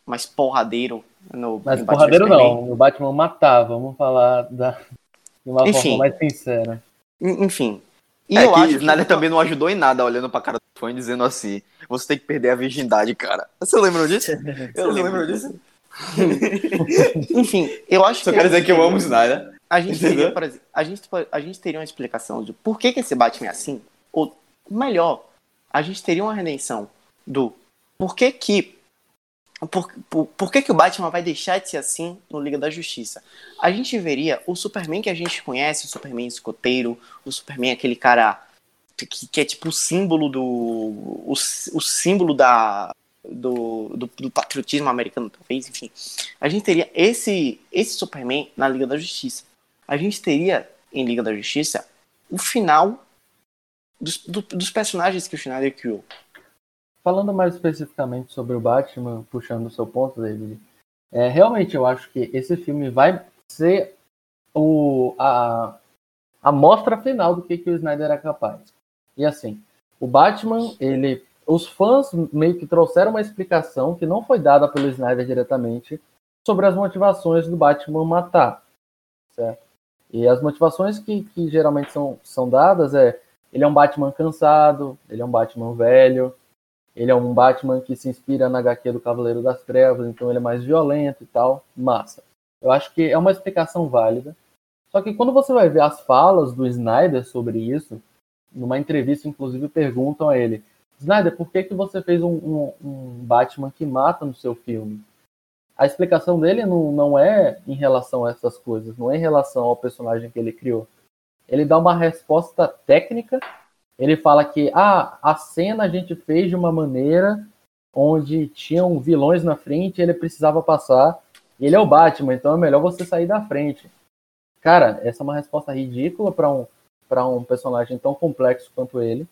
mais porradeiro no Mas porradeiro não, o Batman matava, vamos falar da. De uma Enfim. forma mais sincera. En- Enfim. E é eu que acho que Snyder também não ajudou em nada olhando pra cara do fã e dizendo assim: você tem que perder a virgindade, cara. Você lembra disso? [LAUGHS] Eu Você lembro lembra disso? [LAUGHS] Enfim, eu acho Só que. quero a gente dizer que eu amo Snyder. A gente, teria, exemplo, a, gente, a gente teria uma explicação de por que, que esse Batman é assim. Ou melhor, a gente teria uma redenção do por que que. Por, por, por que, que o Batman vai deixar de ser assim no Liga da Justiça? A gente veria o Superman que a gente conhece, o Superman escoteiro, o Superman aquele cara que, que é tipo o símbolo do. O, o símbolo da. Do, do, do patriotismo americano, talvez, enfim. A gente teria esse, esse Superman na Liga da Justiça. A gente teria em Liga da Justiça o final dos, do- dos personagens que o Schneider criou. Falando mais especificamente sobre o Batman, puxando o seu ponto, David, é, realmente eu acho que esse filme vai ser o, a, a mostra final do que, que o Snyder é capaz. E assim, o Batman, ele. Os fãs meio que trouxeram uma explicação que não foi dada pelo Snyder diretamente sobre as motivações do Batman matar. Certo? E as motivações que, que geralmente são, são dadas é ele é um Batman cansado, ele é um Batman velho, ele é um Batman que se inspira na HQ do Cavaleiro das Trevas, então ele é mais violento e tal. Massa. Eu acho que é uma explicação válida. Só que quando você vai ver as falas do Snyder sobre isso, numa entrevista, inclusive, perguntam a ele: Snyder, por que, que você fez um, um- um Batman que mata no seu filme? A explicação dele não, não é em relação a essas coisas, não é em relação ao personagem que ele criou. Ele dá uma resposta técnica ele fala que ah, a cena a gente fez de uma maneira onde tinham vilões na frente e ele precisava passar. Ele é o Batman, então é melhor você sair da frente. Cara, essa é uma resposta ridícula para um, um personagem tão complexo quanto ele.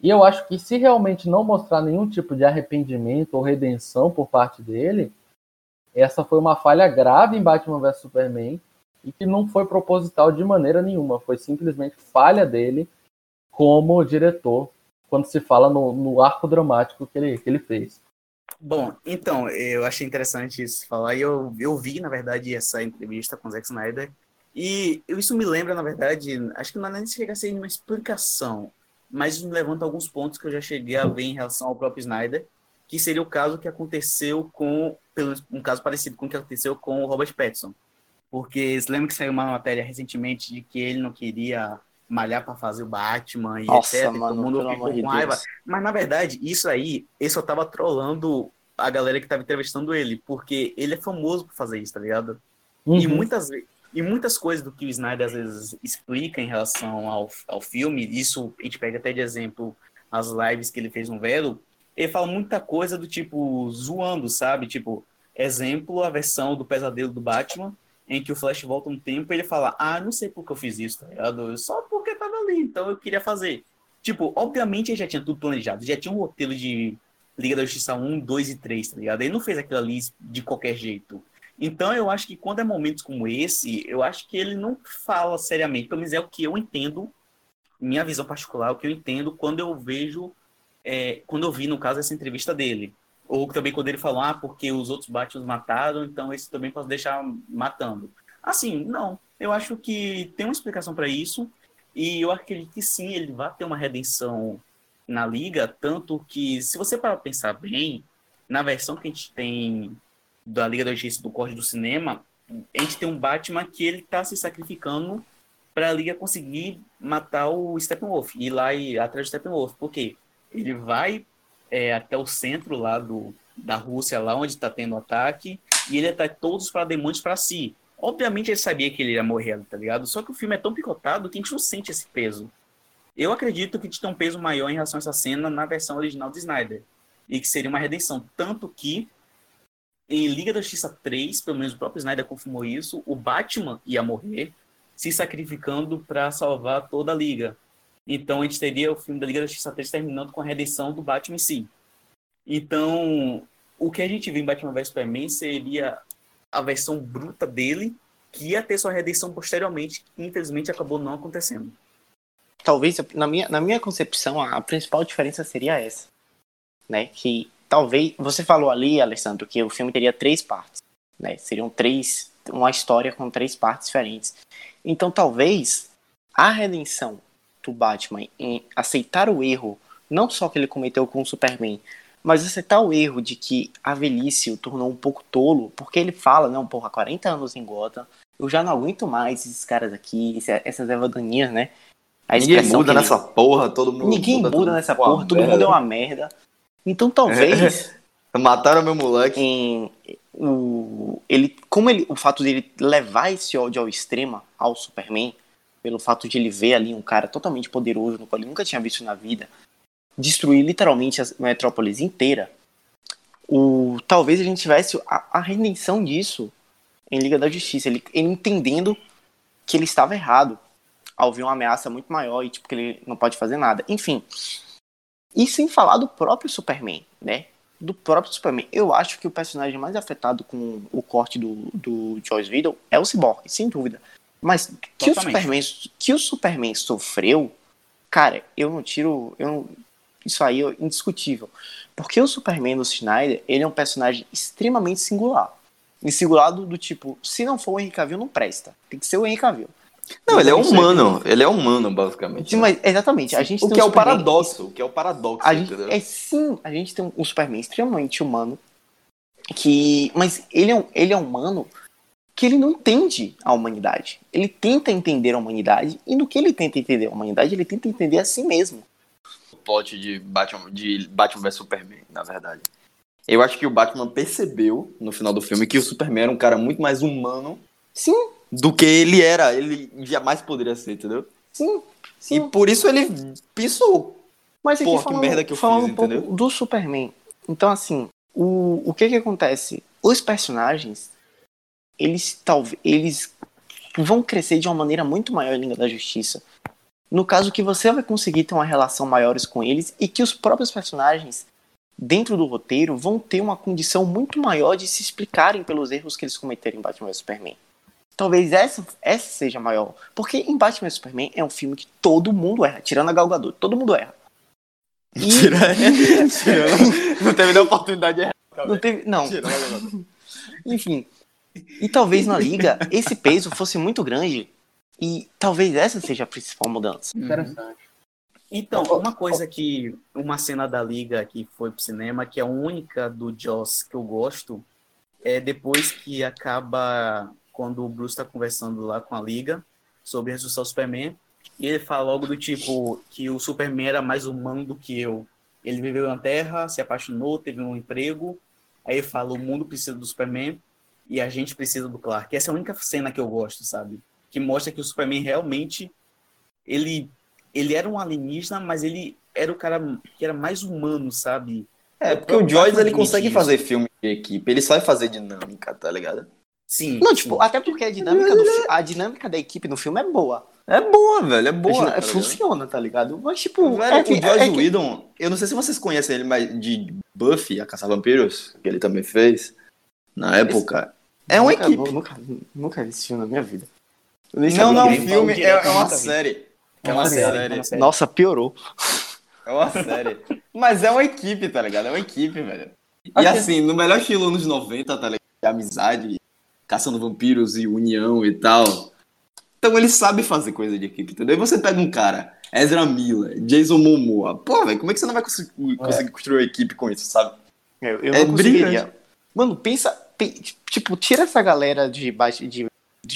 E eu acho que se realmente não mostrar nenhum tipo de arrependimento ou redenção por parte dele, essa foi uma falha grave em Batman vs Superman e que não foi proposital de maneira nenhuma. Foi simplesmente falha dele como diretor quando se fala no, no arco dramático que ele, que ele fez. Bom, então, eu achei interessante isso falar. E eu, eu vi, na verdade, essa entrevista com o Zack Snyder. E isso me lembra, na verdade, acho que não é nem chega a ser uma explicação, mas me levanta alguns pontos que eu já cheguei a ver em relação ao próprio Snyder, que seria o caso que aconteceu com, pelo, um caso parecido com o que aconteceu com o Robert Pattinson. Porque você lembra que saiu uma matéria recentemente de que ele não queria malhar para fazer o Batman e Nossa, etc. e mano, todo mundo ficou com raiva. Deus. Mas na verdade, isso aí, ele só tava trolando a galera que tava entrevistando ele, porque ele é famoso por fazer isso, tá ligado? E Uhum. muitas ve- e muitas coisas do que o Snyder às vezes explica em relação ao, ao filme, isso a gente pega até de exemplo as lives que ele fez no Vero, ele fala muita coisa do tipo zoando, sabe? Tipo, exemplo, a versão do pesadelo do Batman, em que o Flash volta um tempo e ele fala: Ah, não sei por que eu fiz isso, tá ligado? Só porque tava ali, então eu queria fazer. Tipo, obviamente ele já tinha tudo planejado, já tinha um roteiro de Liga da Justiça 1, 2 e 3, tá ligado? Ele não fez aquilo ali de qualquer jeito. Então eu acho que quando é momentos como esse, eu acho que ele não fala seriamente, pelo menos é o que eu entendo, minha visão particular, o que eu entendo quando eu vejo, é, quando eu vi, no caso, essa entrevista dele. Ou também quando ele falou, ah, porque os outros Batman mataram, então esse também posso deixar matando. Assim, não. Eu acho que tem uma explicação para isso, e eu acredito que sim, ele vai ter uma redenção na liga, tanto que, se você parar pra pensar bem, na versão que a gente tem da Liga da Justiça do Corte do Cinema, a gente tem um Batman que ele tá se sacrificando para a Liga conseguir matar o Steppenwolf, ir lá e atrás do Steppenwolf. Por quê? Ele vai é, até o centro lá do, da Rússia, lá onde está tendo ataque, e ele atrai todos os parademônios para si. Obviamente ele sabia que ele ia morrer, tá ligado? Só que o filme é tão picotado que a gente não sente esse peso. Eu acredito que a gente tem um peso maior em relação a essa cena na versão original do Snyder. E que seria uma redenção. Tanto que em Liga da Justiça 3, pelo menos o próprio Snyder confirmou isso, o Batman ia morrer se sacrificando para salvar toda a Liga. Então a gente teria o filme da Liga da Justiça 3 terminando com a redenção do Batman em si. Então, o que a gente vê em Batman vs Superman seria a versão bruta dele, que ia ter sua redenção posteriormente, que infelizmente acabou não acontecendo. Talvez, na minha, na minha concepção, a, a principal diferença seria essa. Né? Que talvez. Você falou ali, Alessandro, que o filme teria três partes. Né? Seriam três. Uma história com três partes diferentes. Então talvez a redenção do Batman em aceitar o erro, não só que ele cometeu com o Superman, mas aceitar o erro de que a velhice o tornou um pouco tolo, porque ele fala, não, porra, 40 anos em Gotham, eu já não aguento mais esses caras aqui, essas evadaninhas, né? A Ninguém muda ele... nessa porra, todo mundo. Ninguém muda, muda nessa porra, todo mundo é uma merda. Então talvez. [LAUGHS] Mataram meu moleque. Em, o, ele, como ele, o fato dele levar esse ódio ao extremo ao Superman, pelo fato de ele ver ali um cara totalmente poderoso, no qual ele nunca tinha visto na vida, destruir literalmente a metrópolis inteira, o, talvez a gente tivesse a, a redenção disso em Liga da Justiça. Ele, ele entendendo que ele estava errado ao ver uma ameaça muito maior e tipo que ele não pode fazer nada. Enfim. E sem falar do próprio Superman, né? Do próprio Superman. Eu acho que o personagem mais afetado com o corte do, do Joyce Whedon é o Cyborg, sem dúvida. Mas que o, Superman, que o Superman sofreu, cara, eu não tiro. Eu isso aí é indiscutível. Porque o Superman do Schneider, ele é um personagem extremamente singular. E singular do, do tipo, se não for o Henry Cavill, não presta. Tem que ser o Henry Cavill. Não, ele é humano. Ele é humano, basicamente. Sim, mas, exatamente. A gente o que um é o paradoxo. O que é o paradoxo. A gente, é sim, a gente tem um Superman extremamente humano. Que, mas ele é, ele é humano que ele não entende a humanidade. Ele tenta entender a humanidade, e no que ele tenta entender a humanidade, ele tenta entender a si mesmo. Plot de Batman, de Batman vs Superman, na verdade. Eu acho que o Batman percebeu, no final do filme, que o Superman era um cara muito mais humano Sim. do que ele era. Ele jamais poderia ser, entendeu? Sim. Sim. E por isso ele pensou. Mas aqui Porra, falando, que merda que eu falando fiz, um entendeu? pouco do Superman. Então, assim, o, o que que acontece? Os personagens, eles talvez eles vão crescer de uma maneira muito maior em Liga da Justiça. No caso que você vai conseguir ter uma relação maiores com eles e que os próprios personagens dentro do roteiro vão ter uma condição muito maior de se explicarem pelos erros que eles cometeram em Batman vs Superman. Talvez essa, essa seja maior. Porque em Batman vs Superman é um filme que todo mundo erra, tirando a Gal Gadot, todo mundo erra. E... [LAUGHS] Tirando, [LAUGHS] não teve nem oportunidade de errar. Não teve, não. Enfim, e talvez na liga esse peso fosse muito grande e talvez essa seja a principal mudança. Uhum. Interessante. Então, uma coisa que. Uma cena da Liga que foi pro cinema, que é a única do Joss que eu gosto, é depois que acaba. Quando o Bruce está conversando lá com a Liga sobre ressuscitar o Superman. E ele fala logo do tipo que o Superman era mais humano do que eu. Ele viveu na Terra, se apaixonou, teve um emprego. Aí ele fala: o mundo precisa do Superman e a gente precisa do Clark. Essa é a única cena que eu gosto, sabe? Que mostra que o Superman realmente ele ele era um alienígena, mas ele era o cara que era mais humano, sabe? É, porque o Joyce ele consegue fazer filme de equipe, ele sabe fazer dinâmica, tá ligado? Sim. Não, tipo, sim. até porque a dinâmica, do, a dinâmica da equipe no filme é boa. É boa, velho, é boa. Tá funciona, tá ligado? Mas, tipo, velho, é que, o Joyce é que... Whedon, eu não sei se vocês conhecem ele, mas de Buffy, a Caça-Vampiros, que ele também fez, na época, é uma nunca, equipe. Nunca, nunca vi esse filme na minha vida. Não, não, filme é, é uma série. É uma, série. série. Nossa, piorou. É uma série. Mas é uma equipe, tá ligado? É uma equipe, velho. E assim, no melhor estilo anos 90, tá ligado? De amizade, caçando vampiros e união e tal. Então ele sabe fazer coisa de equipe, entendeu? E você pega um cara, Ezra Miller, Jason Momoa. Pô, velho, como é que você não vai conseguir, é. conseguir construir uma equipe com isso, sabe? Eu, eu é não conseguiria. Mano, pensa, tipo, tira essa galera de, de,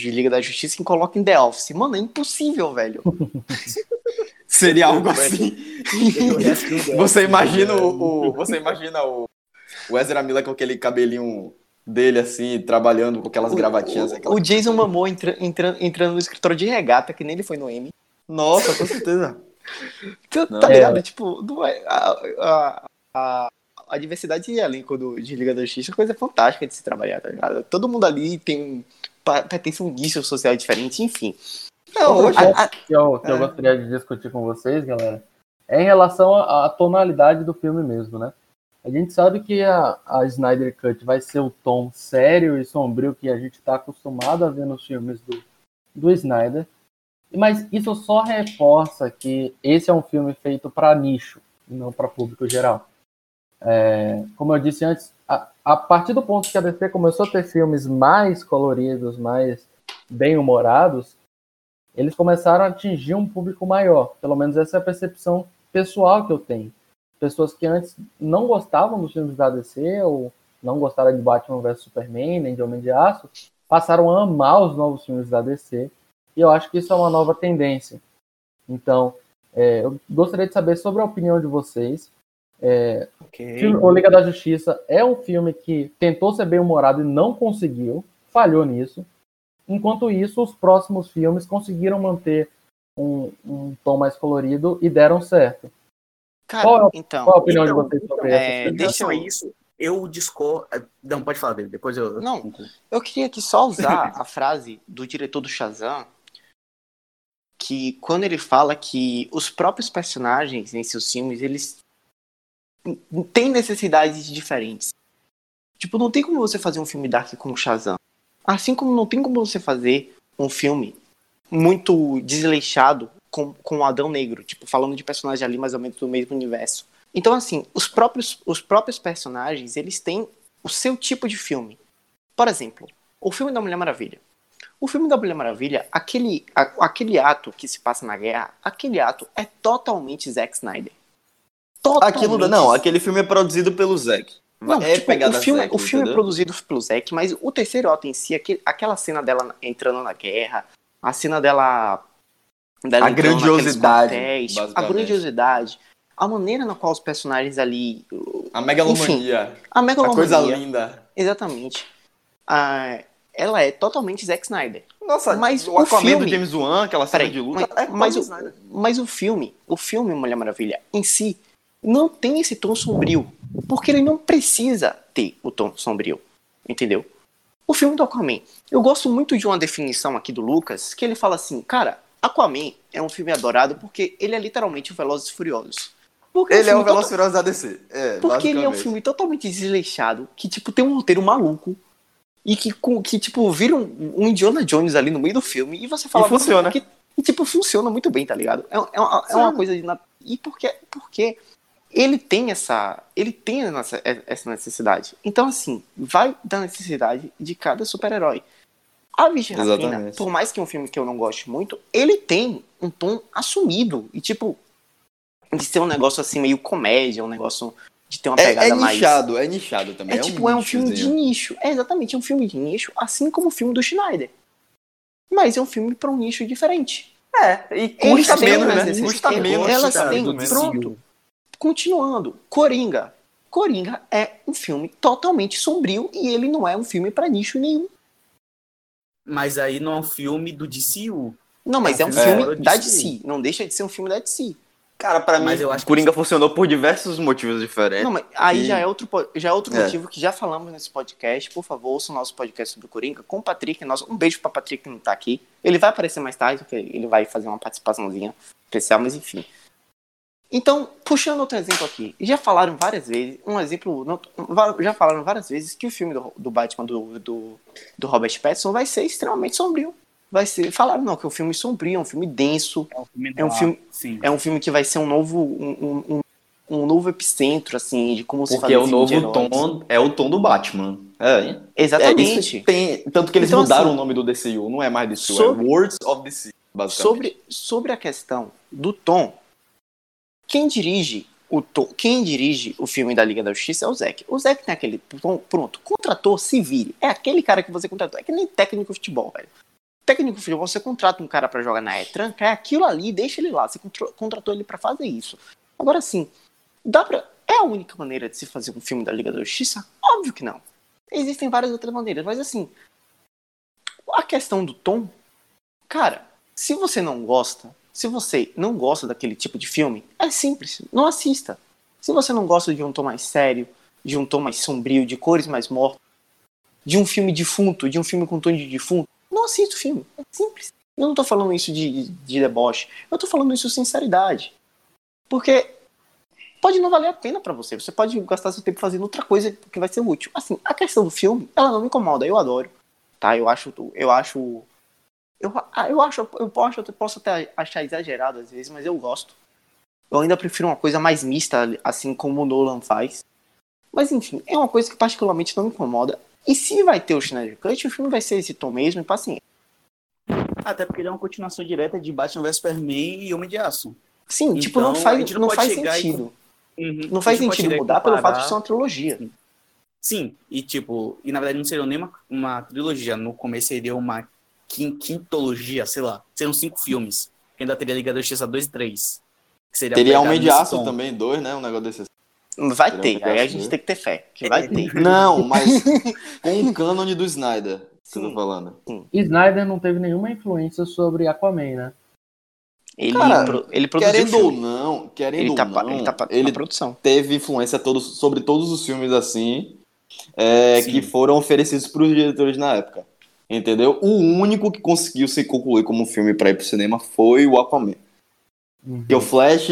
de Liga da Justiça e coloca em The Office. Mano, é impossível, velho. [LAUGHS] Seria algo assim. você imagina o, o, Você imagina o, o Ezra Miller com aquele cabelinho dele, assim, trabalhando com aquelas gravatinhas. O, o Jason Momoa entra, entra, entrando no escritório de regata, que nem ele foi no M. Nossa, com certeza. tá, tá ligado? É. Tipo, é, a, a, a, a diversidade de elenco do, de Liga da Justiça é coisa fantástica de se trabalhar, tá ligado? Todo mundo ali tem pertence a um nicho social diferente, enfim. Não, hoje, a, a, que, eu, que é. eu gostaria de discutir com vocês, galera, é em relação à, tonalidade do filme mesmo, né? A gente sabe que a, a Snyder Cut vai ser o tom sério e sombrio que a gente está acostumado a ver nos filmes do, do Snyder, mas isso só reforça que esse é um filme feito para nicho e não para público geral. É, como eu disse antes, a, partir do ponto que a DC começou a ter filmes mais coloridos, mais bem-humorados, eles começaram a atingir um público maior. Pelo menos essa é a percepção pessoal que eu tenho. Pessoas que antes não gostavam dos filmes da DC ou não gostaram de Batman vs Superman, nem de Homem de Aço, passaram a amar os novos filmes da DC. E eu acho que isso é uma nova tendência. Então, é, eu gostaria de saber sobre a opinião de vocês. É, okay. filme, o Liga da Justiça é um filme que tentou ser bem humorado e não conseguiu, falhou nisso. Enquanto isso, os próximos filmes conseguiram manter um, um tom mais colorido e deram certo. Cara, qual, é, então, qual é a opinião então, de vocês sobre é, essa? Deixa eu... isso. Eu discordo. Não, pode falar dele, depois eu. Não, eu queria aqui só usar [LAUGHS] a frase do diretor do Shazam, que quando ele fala que os próprios personagens em seus filmes, eles têm necessidades diferentes. Tipo, não tem como você fazer um filme dark com Shazam. Assim como não tem como você fazer um filme muito desleixado com, com o Adão Negro, tipo, falando de personagens ali mais ou menos do mesmo universo. Então, assim, os próprios, os próprios personagens, eles têm o seu tipo de filme. Por exemplo, o filme da Mulher Maravilha. O filme da Mulher Maravilha, aquele, a, aquele ato que se passa na guerra, aquele ato é totalmente Zack Snyder. Totalmente. Aquilo, não, aquele filme é produzido pelo Zack. Não, é tipo, pegada o filme, Zack, o filme é produzido pelo Zack, mas o terceiro ato em si, aquele, aquela cena dela entrando na guerra, a cena dela. dela a grandiosidade. a grandiosidade. A maneira na qual os personagens ali. A megalomania. Enfim, a megalomania. A coisa linda. Exatamente. Ah, ela é totalmente Zack Snyder. Nossa, mas o, o Aquaman filme... do James Wan, aquela cena Peraí, de luta, mas, é mas, o, mas o filme, o filme Mulher Maravilha em si, não tem esse tom sombrio. Porque ele não precisa ter o tom sombrio. Entendeu? O filme do Aquaman. Eu gosto muito de uma definição aqui do Lucas, que ele fala assim, cara, Aquaman é um filme adorado porque ele é literalmente o Velozes e Furiosos. Porque ele é, um é o Velozes e Furiosos da DC. É, porque ele é um filme totalmente desleixado, que, tipo, tem um roteiro maluco, e que, que tipo, vira um, um Indiana Jones ali no meio do filme, e você fala... E funciona. Que, e, tipo, funciona muito bem, tá ligado? É, é, uma, é uma coisa de... E porque, porque ele tem essa ele tem essa, essa necessidade. Então, assim, vai da necessidade de cada super-herói. A Rapina, por mais que é um filme que eu não goste muito, ele tem um tom assumido. E, tipo, de ser um negócio assim, meio comédia, um negócio de ter uma pegada é, é mais. É nichado, é nichado também. É, é tipo, um é um filme de nicho. É exatamente, é um filme de nicho, assim como o filme do Schneider. Mas é um filme para um nicho diferente. É, e custa menos, né? Custa menos. Elas têm, pronto. Continuando, Coringa. Coringa é um filme totalmente sombrio e ele não é um filme para nicho nenhum. Mas aí não é um filme do DCU. Não, mas é um, é um filme é. da DC. Não deixa de ser um filme da DC. Cara, para mim, eu acho Coringa que... funcionou por diversos motivos diferentes. Não, mas aí e... já é outro, já é outro é. motivo que já falamos nesse podcast. Por favor, ouça o nosso podcast sobre o Coringa com o Patrick. Nosso... Um beijo para Patrick que não tá aqui. Ele vai aparecer mais tarde, porque ele vai fazer uma participaçãozinha especial, mas enfim. Então, puxando outro exemplo aqui, já falaram várias vezes, um exemplo, não, já falaram várias vezes que o filme do, do Batman do, do, do, Robert Pattinson vai ser extremamente sombrio. Vai ser, falaram não, que é um filme sombrio, é um filme denso, é um filme, é um filme, é um filme que vai ser um novo, um, um, um novo epicentro, assim, de como se Porque é o novo tom, é o tom do Batman. É, Exatamente. É, tem, tanto que eles então, mudaram assim, o nome do DCU, não é mais DCU, é sobre, é Words of DC, basicamente. Sobre, sobre a questão do tom, quem dirige o quem dirige o filme da Liga da Justiça é o Zack. O Zack tem aquele pronto, contratou, se vire. É aquele cara que você contratou. É que nem técnico de futebol, velho. Técnico de futebol, você contrata um cara para jogar na retranca, é aquilo ali, deixa ele lá. Você contratou ele para fazer isso. Agora sim, dá pra. É a única maneira de se fazer um filme da Liga da Justiça? Óbvio que não. Existem várias outras maneiras, mas assim, a questão do tom, cara, se você não gosta, se você não gosta daquele tipo de filme, é simples, não assista. Se você não gosta de um tom mais sério, de um tom mais sombrio, de cores mais mortas, de um filme defunto, de um filme com tom de defunto, não assista o filme. É simples. Eu não tô falando isso de, de deboche, eu tô falando isso sinceridade. Porque pode não valer a pena para você. Você pode gastar seu tempo fazendo outra coisa que vai ser útil. Assim, a questão do filme, ela não me incomoda, eu adoro. Tá? Eu acho, eu acho eu, ah, eu acho, eu posso, eu posso até achar exagerado às vezes, mas eu gosto. Eu ainda prefiro uma coisa mais mista, assim como o Nolan faz. Mas enfim, é uma coisa que particularmente não me incomoda. E se vai ter o Schneider Cut, o filme vai ser esse tom mesmo e paciência. Até porque ele é uma continuação direta de Batman vs Superman e Homem de Aço. Sim, tipo, não Então, faz, não não faz chegar e sentido. Uhum. Não faz sentido mudar pelo fato de ser uma trilogia. Sim, e tipo, e na verdade não seria nem uma, uma trilogia, no começo seria uma quintologia, sei lá, seriam cinco filmes, que ainda teria Liga da Justiça 2 e 3. Que seria Teria Homem de Aço tom. também, dois, né? Um negócio desse. Vai ter, um aí a gente tem que ter fé, que vai ter. [LAUGHS] Não, mas [LAUGHS] com o cânone do Snyder, que eu tô Sim. falando. Snyder não teve nenhuma influência sobre Aquaman, né? Ele, Cara, pro- ele produziu Querendo ou não, querendo Ele ou tá, não, ele tá pa- ele na produção. teve influência todos, sobre todos os filmes assim é, Sim. que foram oferecidos para os diretores na época. Entendeu? O único que conseguiu se concluir como filme para ir pro cinema foi o Aquaman. Uhum. Porque o Flash,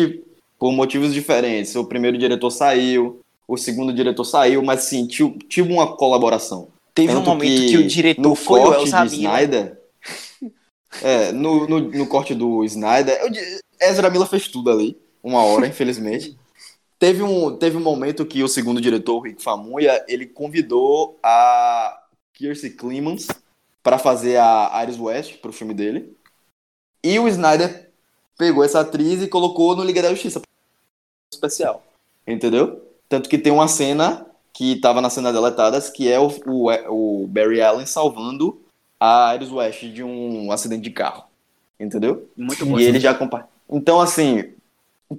por motivos diferentes, o primeiro diretor saiu, o segundo diretor saiu, mas sim, tinha uma colaboração. Teve um Tanto momento que, que o diretor no foi o corte de Miller. Snyder. [LAUGHS] É, no, no, no corte do Snyder. eu Ezra Miller fez tudo ali. Uma hora, [LAUGHS] infelizmente. Teve um, teve um momento que o segundo diretor, o Rick Famuyiwa, ele convidou a Kiersey Clemons para fazer a Iris West pro filme dele. E o Snyder pegou essa atriz e colocou no Liga da Justiça especial. Entendeu? Tanto que tem uma cena que tava nas cenas deletadas, que é o, o, o Barry Allen salvando a Iris West de um acidente de carro. Entendeu? Muito bom. E ele já. Então, assim,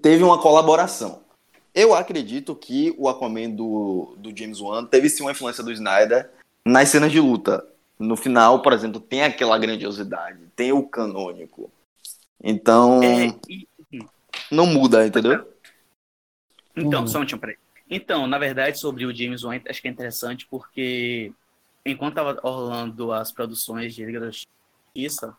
teve uma colaboração. Eu acredito que o Aquaman do, do James Wan teve sim uma influência do Snyder nas cenas de luta. No final, por exemplo, tem aquela grandiosidade, tem o canônico. Então, É, e- não muda, entendeu? Então, Uhum. só um minutinho, peraí. Então, na verdade, sobre o James Wan, acho que é interessante porque enquanto tava rolando as produções de Liga da Justiça,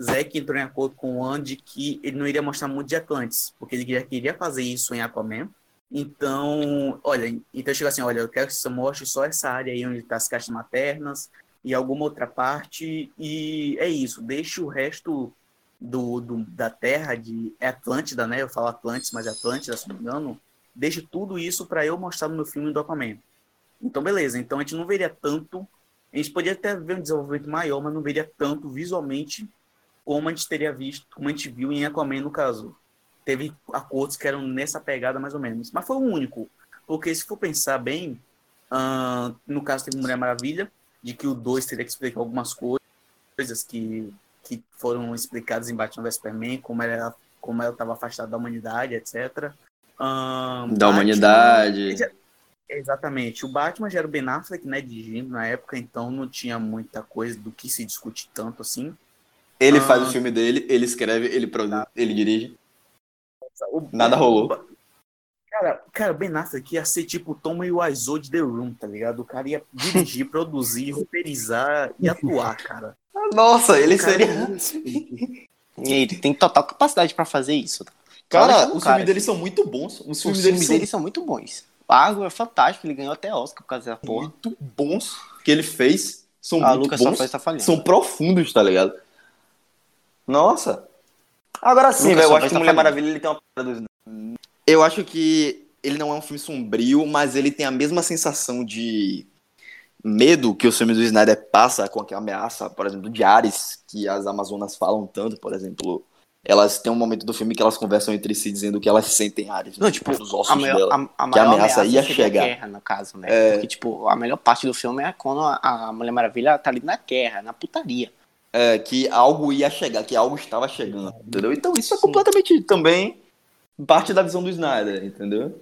Zack entrou em acordo com o Andy que ele não iria mostrar muito de Atlantis, porque ele já queria fazer isso em Aquaman. Então, olha, então chegou assim, olha, eu quero que você mostre só essa área aí onde tá as caixas maternas e alguma outra parte, e é isso, deixa o resto do, do- da Terra, de é Atlântida, né? Eu falo Atlantis, mas é Atlântida, se não me engano, deixa tudo isso para eu mostrar no meu filme do Aquaman. Então, beleza. Então, a gente não veria tanto. A gente poderia até ver um desenvolvimento maior, mas não veria tanto visualmente como a gente teria visto, como a gente viu em Aquaman, no caso. Teve acordos que eram nessa pegada, mais ou menos. Mas foi o único. Porque, se for pensar bem, ah, no caso teve Mulher Maravilha, de que o 2 teria que explicar algumas co- coisas que, que foram explicadas em Batman vs Superman, como ela como ela estava afastada da humanidade, etc. Ahn, Da Batman- humanidade. Exatamente. O Batman já era o Ben Affleck, né, dirigindo na época, então não tinha muita coisa do que se discutir tanto assim. Ele Ah. faz o filme dele, ele escreve, ele produz, ele dirige. O- Nada rolou. Cara, cara, o Ben Affleck ia ser tipo o Tom e o Wiseau de The Room, tá ligado? O cara ia dirigir, [LAUGHS] produzir, roteirizar e atuar, cara. Nossa, ele cara seria. é ele tem total capacidade pra fazer isso. Cara, os filmes deles são muito bons. Os Os filmes deles dele, são são muito bons. O Água é fantástico, ele ganhou até Oscar por causa da porra. muito bons que ele fez. São A muito Lucas bons. só tá falhando. São profundos, tá ligado? Nossa. Agora sim, velho, eu acho que tá Mulher falando. Maravilha ele tem uma parada dos... Eu acho que ele não é um filme sombrio, mas ele tem a mesma sensação de medo que os filmes do Snyder passa com aquela ameaça, por exemplo, de Ares, que as Amazonas falam tanto, por exemplo. Elas têm um momento do filme que elas conversam entre si dizendo que elas sentem Ares. Não, né, tipo, nos ossos a maior, dela. a, a que a maior ameaça ia chegar. a guerra, no caso, né? É. Porque, tipo, a melhor parte do filme é quando a, a Mulher Maravilha tá ali na guerra, na putaria. É, que algo ia chegar, que algo estava chegando, entendeu? Então isso é Sim. completamente também parte da visão do Snyder, entendeu?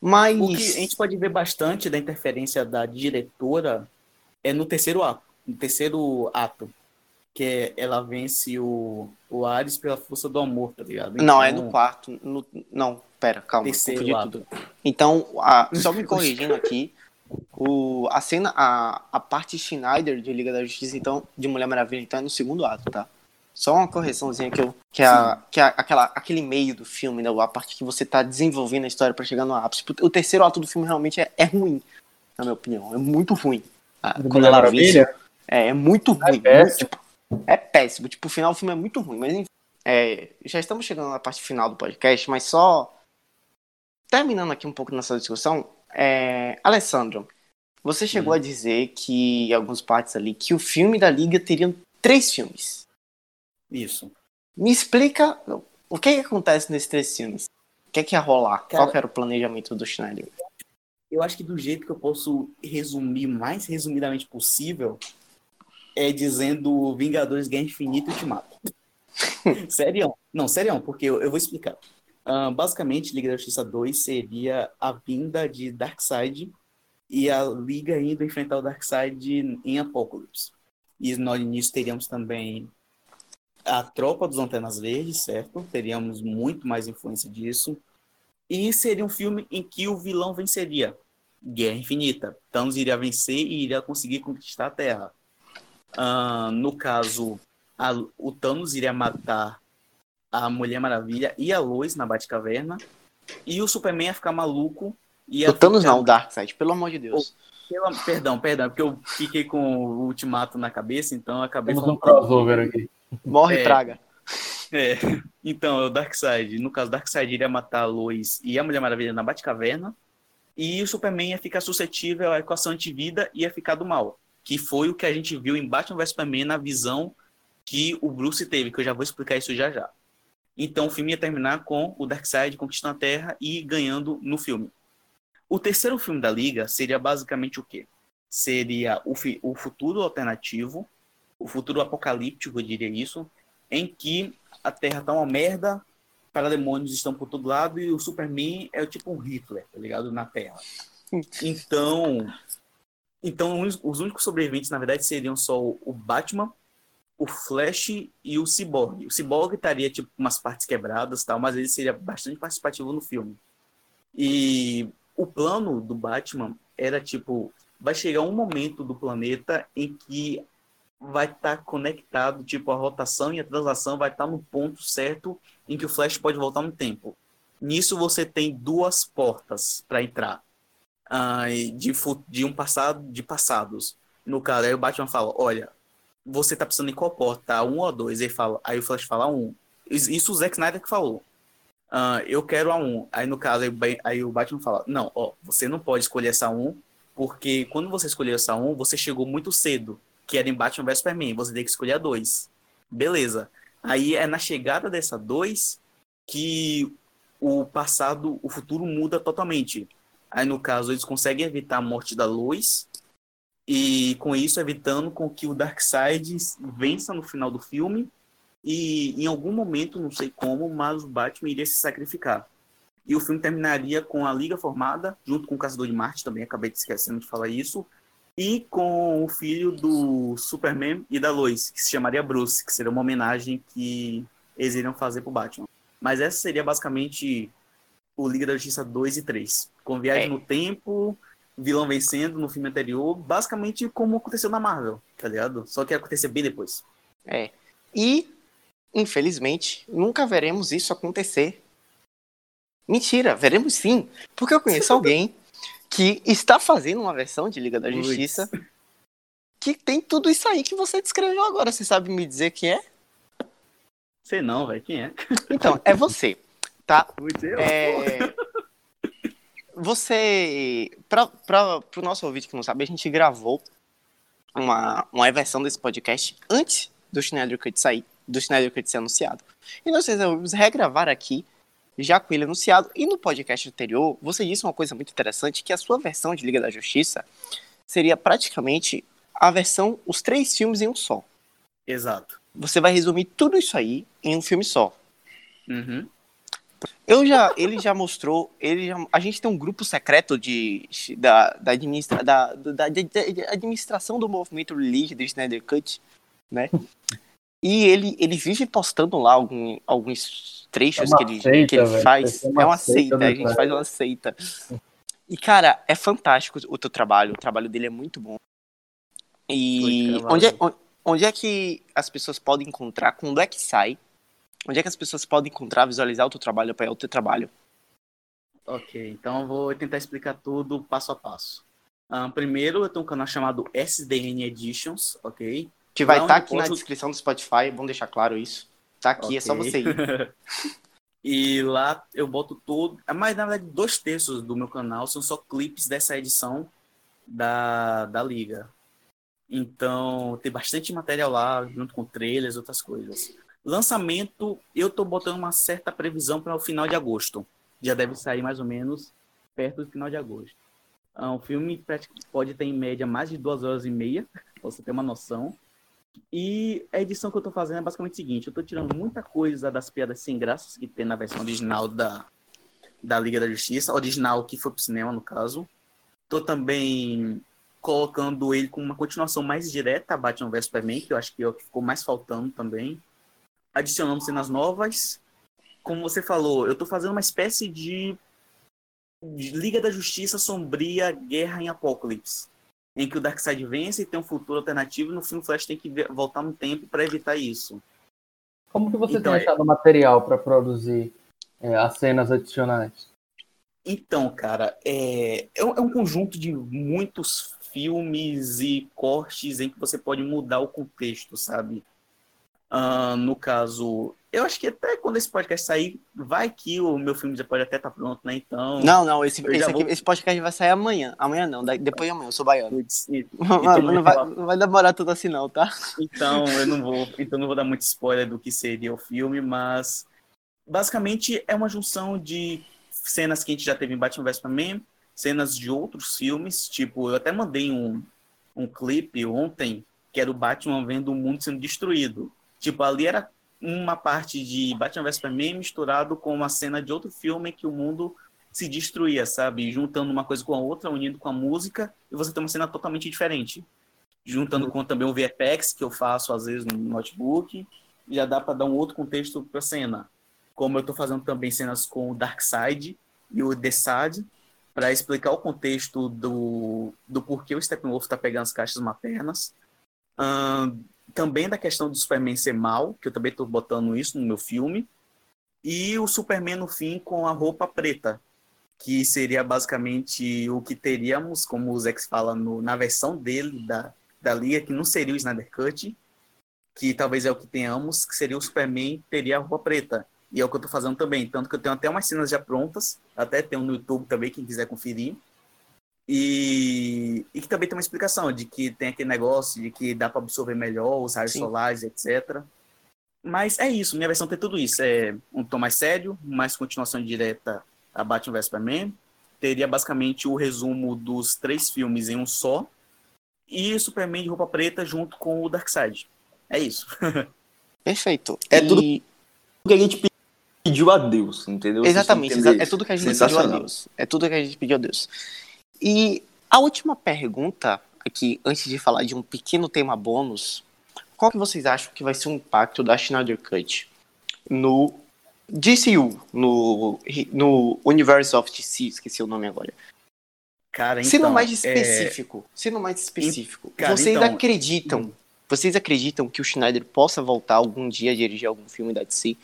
Mas. O que a gente pode ver bastante da interferência da diretora é no terceiro ato. No terceiro ato. Que é, ela vence o, o Ares pela força do amor, tá ligado? Não, é Então, no quarto. No, não, pera, calma. Terceiro Confundi ato. tudo. Então, a- só me corrigindo aqui. O, a cena, a, a parte Schneider de Liga da Justiça, então, de Mulher Maravilha, então é no segundo ato, tá? Só uma correçãozinha que eu. Que, a, que a, aquela, aquele meio do filme, né? A parte que você tá desenvolvendo a história pra chegar no ápice. O terceiro ato do filme realmente é, é ruim, na minha opinião. É muito ruim. Ah, Do quando ela Maravilha? é, é muito ruim. péssimo. muito, tipo, é péssimo. Tipo, o final do filme é muito ruim. Mas enfim, é, já estamos chegando na parte final do podcast, mas só terminando aqui um pouco nessa discussão. É, Alessandro, você chegou a dizer que, em algumas partes ali, que o filme da Liga teria três filmes. Isso. Me explica o que, que acontece nesses três filmes. O que, que ia rolar? Cara- Qual que era o planejamento do Schneider? Eu acho que do jeito que eu posso resumir mais resumidamente possível é dizendo Vingadores Guerra Infinita e Ultimato. [LAUGHS] Sério? Não, sério, porque eu, eu vou explicar. Ah, basicamente, Liga da Justiça 2 seria a vinda de Darkseid e a Liga indo enfrentar o Darkseid em Apocalipse. E nós nisso teríamos também a tropa dos Antenas Verdes, certo? Teríamos muito mais influência disso. E seria um filme em que o vilão venceria. Guerra Infinita. Thanos iria vencer e iria conseguir conquistar a Terra. Ah, no caso, a- o Thanos iria matar a Mulher Maravilha e a Lois na Batcaverna. E o Superman ia ficar maluco. Ia O Thanos ficar- não, o Darkseid, pelo amor de Deus. Pela- Perdão, perdão, é porque eu fiquei com o Ultimato na cabeça, então acabei Temos um crossover aqui. Morre É. praga. É, [LAUGHS] então, é o Darkseid. No caso, Darkseid iria matar a Lois e a Mulher Maravilha na Batcaverna. E o Superman ia ficar suscetível à equação antivida e ia ficar do mal. Que foi o que a gente viu em Batman vs Superman na visão que o Bruce teve, que eu já vou explicar isso já já. Então o filme ia terminar com o Darkseid conquistando a Terra e ganhando no filme. O terceiro filme da Liga seria basicamente o quê? Seria o, o futuro alternativo, o futuro apocalíptico, eu diria isso, em que a Terra tá uma merda, parademônios estão por todo lado e o Superman é tipo um Hitler, tá ligado? Na Terra. Então, então os os únicos sobreviventes, na verdade, seriam só o Batman, o Flash e o Cyborg. O Cyborg estaria tipo umas partes quebradas, tal, mas ele seria bastante participativo no filme. E o plano do Batman era tipo, vai chegar um momento do planeta em que vai estar conectado, tipo, a rotação e a translação vai estar no ponto certo em que o Flash pode voltar no tempo. Nisso você tem duas portas para entrar ah, de, de um passado, de passados. No caso, aí o Batman fala, olha, você tá precisando em qual porta? Um ou dois? Aí, fala, aí o Flash fala um. Isso o Zack Snyder que falou. Ah, eu quero a um. Aí no caso, aí, o Batman fala, não, ó, você não pode escolher essa um, porque quando você escolheu essa um, você chegou muito cedo, que era em Batman vs Superman, você tem que escolher a dois. Beleza. Aí é na chegada dessa dois que o passado, o futuro muda totalmente. Aí, no caso, eles conseguem evitar a morte da luz e, com isso, evitando com que o Darkseid vença no final do filme e, em algum momento, não sei como, mas o Batman iria se sacrificar. E o filme terminaria com a Liga formada, junto com o Caçador de Marte, também acabei de esquecendo de falar isso, e com o filho do Superman e da Lois, que se chamaria Bruce, que seria uma homenagem que eles iriam fazer pro Batman. Mas essa seria basicamente o Liga da Justiça 2 e 3. Com viagem É. no tempo, vilão vencendo no filme anterior, basicamente como aconteceu na Marvel, tá ligado? Só que ia acontecer bem depois. É. E, infelizmente, nunca veremos isso acontecer. Mentira, veremos sim. Porque eu conheço [LAUGHS] alguém que está fazendo uma versão de Liga da. Justiça que tem tudo isso aí que você descreveu agora. Você sabe me dizer quem é? Sei não, velho, quem é? Então, é você, tá? Eu, É... Você, para o nosso ouvinte que não sabe, a gente gravou uma, uma versão desse podcast antes do Schneider Cut sair, do Schneider Cut ser anunciado. E nós resolvemos regravar aqui, já com ele anunciado. E no podcast anterior, você disse uma coisa muito interessante, que a sua versão de Liga da Justiça seria praticamente a versão, os três filmes em um só. Exato. Você vai resumir tudo isso aí em um filme só. Uhum. Eu já, ele já mostrou, ele já- a gente tem um grupo secreto de, da, da, administra, da, da, da- da administração do movimento Release do Snyder Cut, né? E ele, ele vive postando lá algum, alguns trechos É que ele, seita, que ele faz. É uma É uma seita seita, a gente cara. faz uma seita. E, cara, é fantástico o teu trabalho, o trabalho dele é muito bom. E onde é, on- onde é que as pessoas podem encontrar, quando é que sai? Onde é que as pessoas podem encontrar, visualizar o teu trabalho, apoiar o teu trabalho? Ok, então eu vou tentar explicar tudo passo a passo. Ah, primeiro, eu tenho um canal chamado SDN Editions, ok? Que vai estar onde aqui na descrição do Spotify, vamos deixar claro isso. Tá aqui, é só você ir. [LAUGHS] e lá eu boto todo. Mas na verdade, dois terços do meu canal são só clipes dessa edição da, da Liga. Então, tem bastante material lá, junto com trailers outras coisas. Lançamento, eu tô botando uma certa previsão para o final de agosto. Já deve sair mais ou menos perto do final de agosto. É um filme pode ter em média mais de duas horas e meia, [LAUGHS] pra você ter uma noção. E a edição que eu tô fazendo é basicamente o seguinte: eu tô tirando muita coisa das piadas sem graças que tem na versão original da, da Liga da Justiça, original que foi pro cinema, no caso. Tô também colocando ele com uma continuação mais direta a Batman vs Superman, que eu acho que é o que ficou mais faltando também. Adicionando cenas novas. Como você falou, eu tô fazendo uma espécie de Liga da Justiça Sombria Guerra em Apocalipse, em que o Darkseid vence e tem um futuro alternativo e no filme Flash tem que voltar no tempo para evitar isso. Como que você então, tem achado é... material para produzir é, as cenas adicionais? Então, cara, é, é um conjunto de muitos filmes e cortes em que você pode mudar o contexto, sabe? Uh, no caso, eu acho que até quando esse podcast sair, vai que o meu filme já pode até estar tá pronto, né? Então. Não, não, esse, esse, aqui, vou... esse podcast vai sair amanhã. Amanhã não, depois de amanhã, eu sou baiano. Então, [LAUGHS] não, vai, não vai demorar tudo assim, não, tá? Então, [LAUGHS] eu não vou. Então não vou dar muito spoiler do que seria o filme, mas basicamente é uma junção de cenas que a gente já teve em Batman vs Superman, cenas de outros filmes, tipo, eu até mandei um, um clipe ontem, que era o Batman vendo o mundo sendo destruído. Tipo, ali era uma parte de Batman vs Superman misturado com uma cena de outro filme que o mundo se destruía, sabe? Juntando uma coisa com a outra, unindo com a música, e você tem uma cena totalmente diferente. Juntando com também o VFX, que eu faço às vezes no notebook, já dá para dar um outro contexto para a cena. Como eu estou fazendo também cenas com o Darkseid e o Desad, para explicar o contexto do, do porquê o Steppenwolf está pegando as caixas maternas. Um, também da questão do Superman ser mal, que eu também estou botando isso no meu filme, e o Superman no fim com a roupa preta, que seria basicamente o que teríamos, como o Zex fala no, na versão dele da, da Liga, que não seria o Snyder Cut, que talvez é o que tenhamos, que seria o Superman teria a roupa preta. E é o que eu estou fazendo também, tanto que eu tenho até umas cenas já prontas, até tem um no YouTube também, quem quiser conferir, e, e que também tem uma explicação de que tem aquele negócio de que dá para absorver melhor os raios Sim. solares, etc. Mas é isso, minha versão tem tudo isso. É um tom mais sério, mais continuação direta a Batman vs Superman. Teria basicamente o resumo dos três filmes em um só. E Superman de roupa preta junto com o Darkseid. É isso. [LAUGHS] Perfeito. É e... tudo que a gente pediu a Deus, entendeu? Exatamente, é tudo que a gente pediu a Deus. É tudo que a gente pediu a Deus. E a última pergunta aqui, antes de falar de um pequeno tema bônus, qual que vocês acham que vai ser o impacto da Schneider Cut no DCU, no, no Universe of DC, esqueci o nome agora. Cara, então, sendo mais específico, é... sendo mais específico, Cara, vocês então... acreditam, hum. vocês acreditam que o Schneider possa voltar algum dia a dirigir algum filme da DC?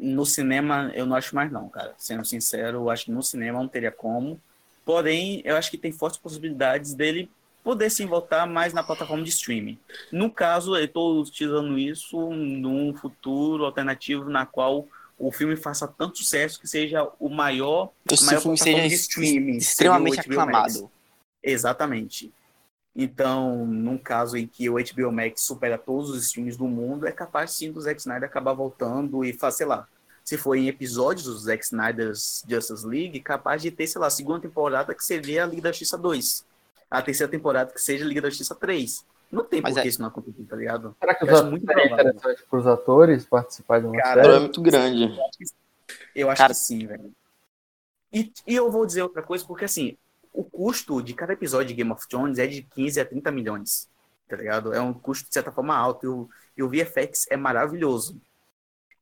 No cinema, eu não acho mais não, cara. Sendo sincero, eu acho que no cinema não teria como. Porém, eu acho que tem fortes possibilidades dele poder sim voltar mais na plataforma de streaming. No caso, eu estou utilizando isso num futuro alternativo na qual o filme faça tanto sucesso que seja o maior, o maior filme seja de streaming, extremamente aclamado. Exatamente. Então, num caso em que o HBO Max supera todos os streams do mundo, é capaz sim do Zack Snyder acabar voltando e fazer, sei lá, se for em episódios do Zack Snyder's Justice League, capaz de ter, sei lá, a segunda temporada que seria a Liga da Justiça 2. A terceira temporada que seja a Liga da Justiça 3. Não tem por que é... isso não acontecer, tá ligado? Será que os muito é interessante para os atores participar de uma Cara, série? é muito grande. Eu acho que, eu acho Cara... que sim, velho. E, e eu vou dizer outra coisa, porque assim, o custo de cada episódio de Game of Thrones é de 15 a 30 milhões, tá ligado? É um custo de certa forma alto e o, e o VFX é maravilhoso.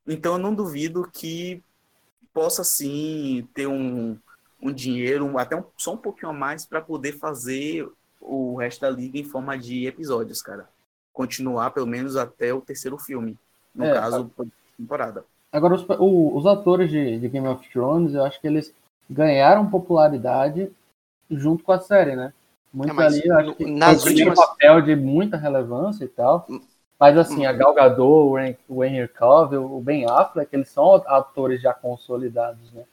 Então eu não duvido que possa sim ter um, um dinheiro, até um, só um pouquinho a mais, para poder fazer o resto da liga em forma de episódios, cara. Continuar pelo menos até o terceiro filme. No é, caso, tá. temporada. Agora, os, o, os atores de, de, Game of Thrones, eu acho que eles ganharam popularidade junto com a série, né? Muito é, ali, acho que nas últimas... um papel de muita relevância e tal. Mas assim, a Gal Gadot, o Henry Cavill, o Ben Affleck, eles são atores já consolidados, né?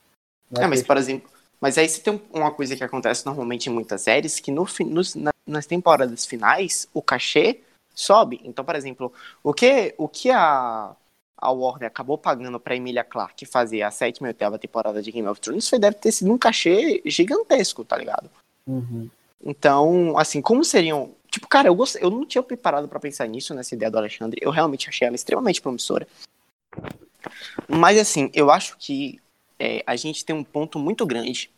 É, mas por exemplo, mas aí você tem uma coisa que acontece normalmente em muitas séries, que no, nos, nas temporadas finais, o cachê sobe. Então, por exemplo, o que, o que a, a Warner acabou pagando pra Emilia Clarke fazer a sétima e oitava temporada de Game of Thrones, foi deve ter sido um cachê gigantesco, tá ligado? Uhum. Então, assim, como seriam. Tipo, cara, eu, gost... eu não tinha preparado pra pensar nisso, nessa ideia do Alexandre. Eu realmente achei ela extremamente promissora. Mas, assim, eu acho que é, a gente tem um ponto muito grande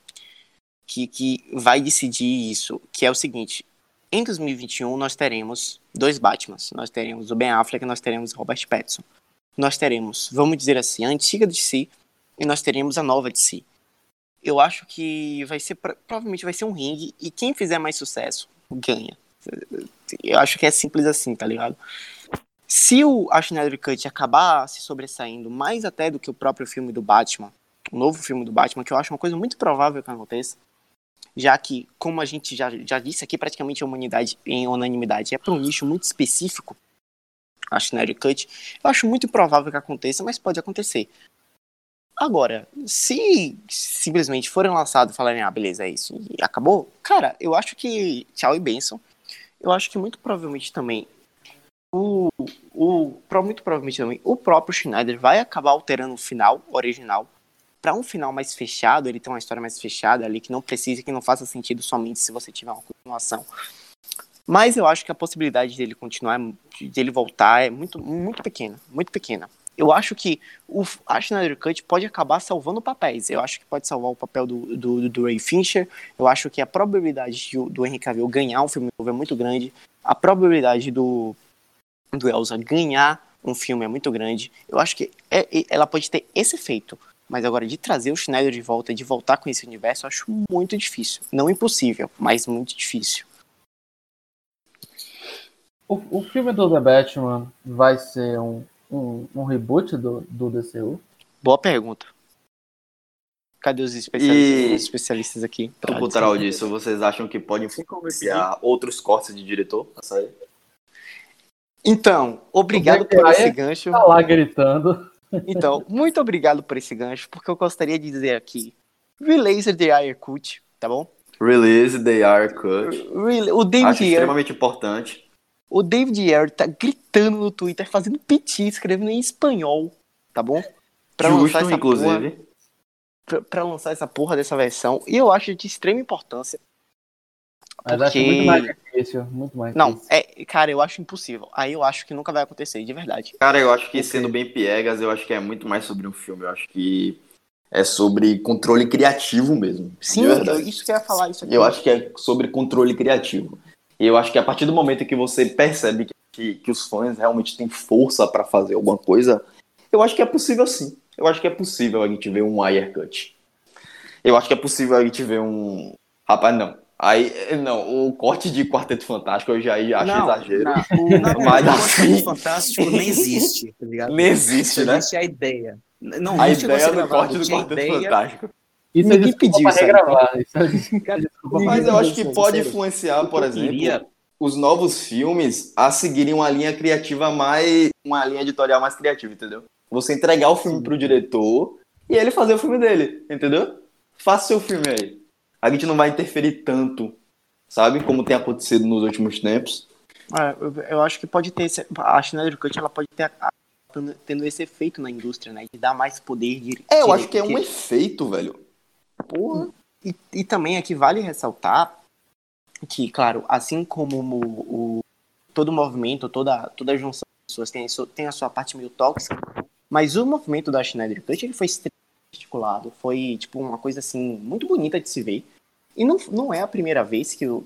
que, que vai decidir isso, que é o seguinte. Em 2021, nós teremos dois Batmans. Nós teremos o Ben Affleck e nós teremos o Robert Pattinson. Nós teremos, vamos dizer assim, a antiga de si e nós teremos a nova de si. Eu acho que vai ser, provavelmente vai ser um ringue e quem fizer mais sucesso ganha. Eu acho que é simples assim, tá ligado? Se o a Schneider Cut acabar se sobressaindo mais até do que o próprio filme do Batman, o novo filme do Batman, que eu acho uma coisa muito provável que aconteça, já que, como a gente já, já disse aqui, praticamente a humanidade em unanimidade é para um nicho muito específico, a Schneider Cut, eu acho muito improvável que aconteça, mas pode acontecer. Agora, se simplesmente forem lançados e falarem, ah, beleza, é isso, e acabou, cara, eu acho que, tchau e benção, eu acho que muito provavelmente também o, o muito provavelmente também o próprio Schneider vai acabar alterando o final original para um final mais fechado, ele tem uma história mais fechada ali, que não precisa, que não faça sentido somente se você tiver uma continuação. Mas eu acho que a possibilidade dele continuar, dele voltar é muito, muito pequena, muito pequena. Eu acho que o a Schneider Cut pode acabar salvando papéis. Eu acho que pode salvar o papel do, do, do Ray Fincher. Eu acho que a probabilidade do, do Henry Cavill ganhar um filme novo é muito grande. A probabilidade do, do Elsa ganhar um filme é muito grande. Eu acho que é, ela pode ter esse efeito. Mas agora, de trazer o Schneider de volta de voltar com esse universo, eu acho muito difícil. Não impossível, mas muito difícil. O, o filme do The Batman vai ser um, um, um reboot do, do DCU? Boa pergunta. Cadê os especialistas, e... os especialistas aqui? Por contrário disso, vocês acham que pode influenciar outros cortes de diretor a sair? Então, obrigado por esse gancho. Tá lá gritando. Então, muito obrigado por esse gancho, porque eu gostaria de dizer aqui: release the Air Cut, tá bom? Release the Air Cut. O David Acho extremamente importante. O David Ayer tá gritando no Twitter, fazendo piti, escrevendo em espanhol, tá bom? Pra Justo, lançar essa inclusive. Porra, pra, pra, lançar essa porra dessa versão. E eu acho de extrema importância. Mas porque... acho muito mais difícil, muito mais Não, é, cara, eu acho impossível. Aí eu acho que nunca vai acontecer, de verdade. Cara, eu acho que sendo bem piegas, eu acho que é muito mais sobre um filme. Eu acho que é sobre controle criativo mesmo. Sim, eu, isso que eu ia falar. Isso aqui. Eu acho que é sobre controle criativo. E eu acho que a partir do momento que você percebe que, que, que os fãs realmente têm força para fazer alguma coisa, eu acho que é possível sim. Eu acho que é possível a gente ver um wire cut. Eu acho que é possível a gente ver um. Rapaz, não. Aí, não, o corte de Quarteto Fantástico eu já acho não, exagero. Não, [LAUGHS] mas assim... Quarteto Fantástico nem existe, tá ligado? Nem existe, né? Existe a ideia. Não, a ideia do corte do Quarteto ideia... Fantástico. Isso Ninguém pediu pra regravar. [LAUGHS] Isso mas eu acho que pode influenciar, por exemplo, queria... os novos filmes a seguirem uma linha criativa mais. uma linha editorial mais criativa, entendeu? Você entregar o filme pro diretor e ele fazer o filme dele, entendeu? Faça seu filme aí a gente não vai interferir tanto, sabe? Como tem acontecido nos últimos tempos. É, eu, eu, acho que pode ter. Esse, a Schneider Cut ela pode ter a, tendo esse efeito na indústria, né? De dar mais poder de. É, eu acho que é um efeito, velho. Porra. E, e também aqui vale ressaltar que, claro, assim como o, o todo o movimento, toda, toda junção de pessoas tem, tem a sua parte meio tóxica, mas o movimento da Schneider Cut ele foi extremamente articulado, foi tipo uma coisa assim muito bonita de se ver. E não, não é a primeira vez que os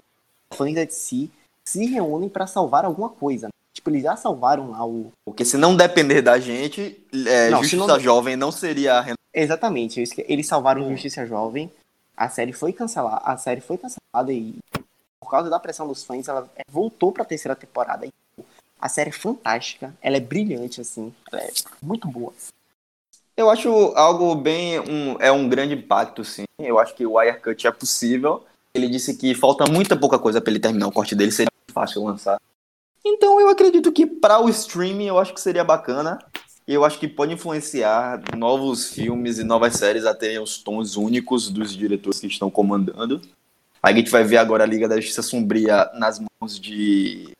fãs da DC se reúnem para salvar alguma coisa. Tipo, eles já salvaram lá o. Porque se não depender da gente, é, não, Justiça não... Jovem não seria. Exatamente, eles salvaram hum. Justiça Jovem. A série foi cancelada. A série foi cancelada e por causa da pressão dos fãs, ela voltou para a terceira temporada. A série é fantástica, ela é brilhante assim, ela é muito boa. Eu acho algo bem. Um, é um grande impacto, sim. Eu acho que o Wirecut é possível. Ele disse que falta muita pouca coisa para ele terminar o corte dele, seria fácil lançar. Então eu acredito que para o streaming eu acho que seria bacana. Eu acho que pode influenciar novos filmes e novas séries a terem os tons únicos dos diretores que estão comandando. A gente vai ver agora a Liga da Justiça Sombria nas mãos de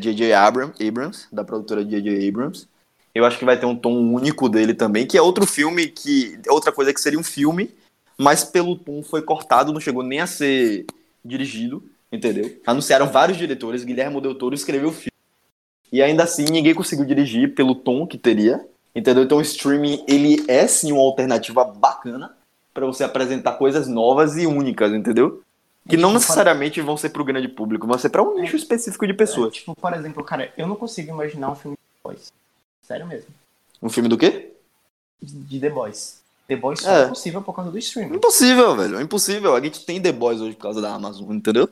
J.J. É, Abrams, da produtora J.J. Abrams. Eu acho que vai ter um tom único dele também, que é outro filme que. Outra coisa que seria um filme, mas pelo tom foi cortado, não chegou nem a ser dirigido, entendeu? Anunciaram vários diretores, Guilherme Del Toro escreveu o filme. E ainda assim ninguém conseguiu dirigir pelo tom que teria, entendeu? Então o streaming, ele é sim uma alternativa bacana para você apresentar coisas novas e únicas, entendeu? Que não necessariamente vão ser pro grande público, vão ser para um nicho específico de pessoas. Tipo, por exemplo, cara, eu não consigo imaginar um filme de The Boys. Sério mesmo. Um filme do quê? De The Boys. The Boys só É. é possível por causa do streaming. Impossível, velho. É impossível. A gente tem The Boys hoje por causa da Amazon, entendeu?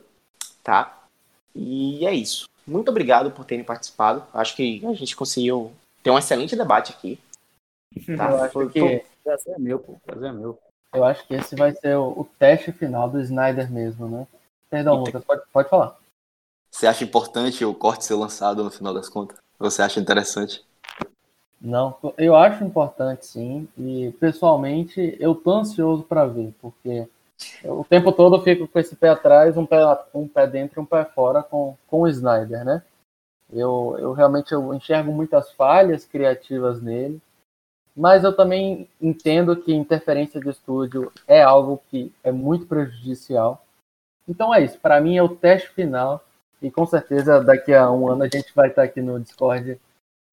Tá? E é isso. Muito obrigado por terem participado. Acho que a gente conseguiu ter um excelente debate aqui. [LAUGHS] Tá? Eu acho Foi- que- Prazer é meu, pô. Prazer é meu. Eu acho que esse vai ser o, o teste final do Snyder mesmo, né? Perdão, Lucas, pode, pode falar. Você acha importante o corte ser lançado no final das contas? Você acha interessante? Não, eu acho importante sim, e pessoalmente eu tô ansioso para ver, porque o tempo todo eu fico com esse pé atrás, um pé, um pé dentro e um pé fora com, com o Snyder, né? Eu, eu realmente eu enxergo muitas falhas criativas nele, mas eu também entendo que interferência de estúdio é algo que é muito prejudicial. Então é isso, para mim é o teste final, e com certeza daqui a um ano a gente vai estar aqui no Discord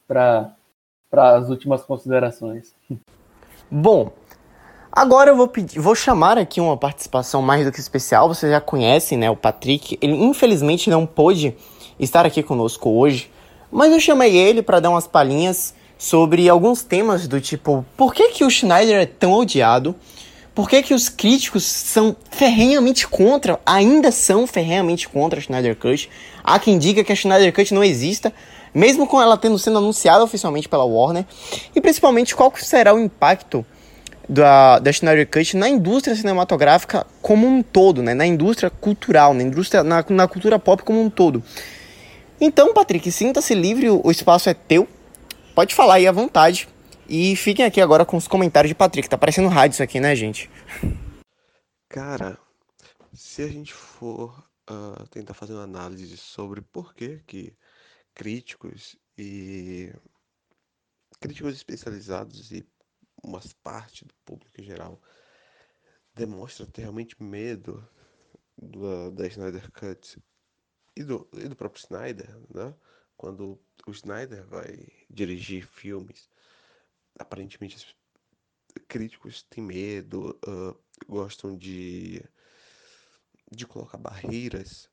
para para as últimas considerações. Bom, agora eu vou pedir, vou chamar aqui uma participação mais do que especial. Vocês já conhecem, né, o Patrick. Ele infelizmente não pôde estar aqui conosco hoje, mas eu chamei ele para dar umas palhinhas sobre alguns temas do tipo, por que que o Schneider é tão odiado? Por que que os críticos são ferrenhamente contra, ainda são ferrenhamente contra a Schneider Cut? Há quem diga que a Schneider Cut não exista, mesmo com ela tendo sido anunciada oficialmente pela Warner, e principalmente qual será o impacto da, da Schneider Cut na indústria cinematográfica como um todo, né? na indústria cultural, na, indústria, na, na cultura pop como um todo. Então, Patrick, sinta-se livre, o espaço é teu, pode falar aí à vontade. E fiquem aqui agora com os comentários de Patrick. Tá parecendo rádio isso aqui, né, gente? Cara, se a gente for ah, tentar fazer uma análise sobre por que que críticos e críticos especializados e uma parte do público em geral demonstra ter realmente medo da, da Snyder Cut e do, e do próprio Snyder, né? Quando o Snyder vai dirigir filmes, aparentemente os críticos têm medo, ah, gostam de, de colocar barreiras.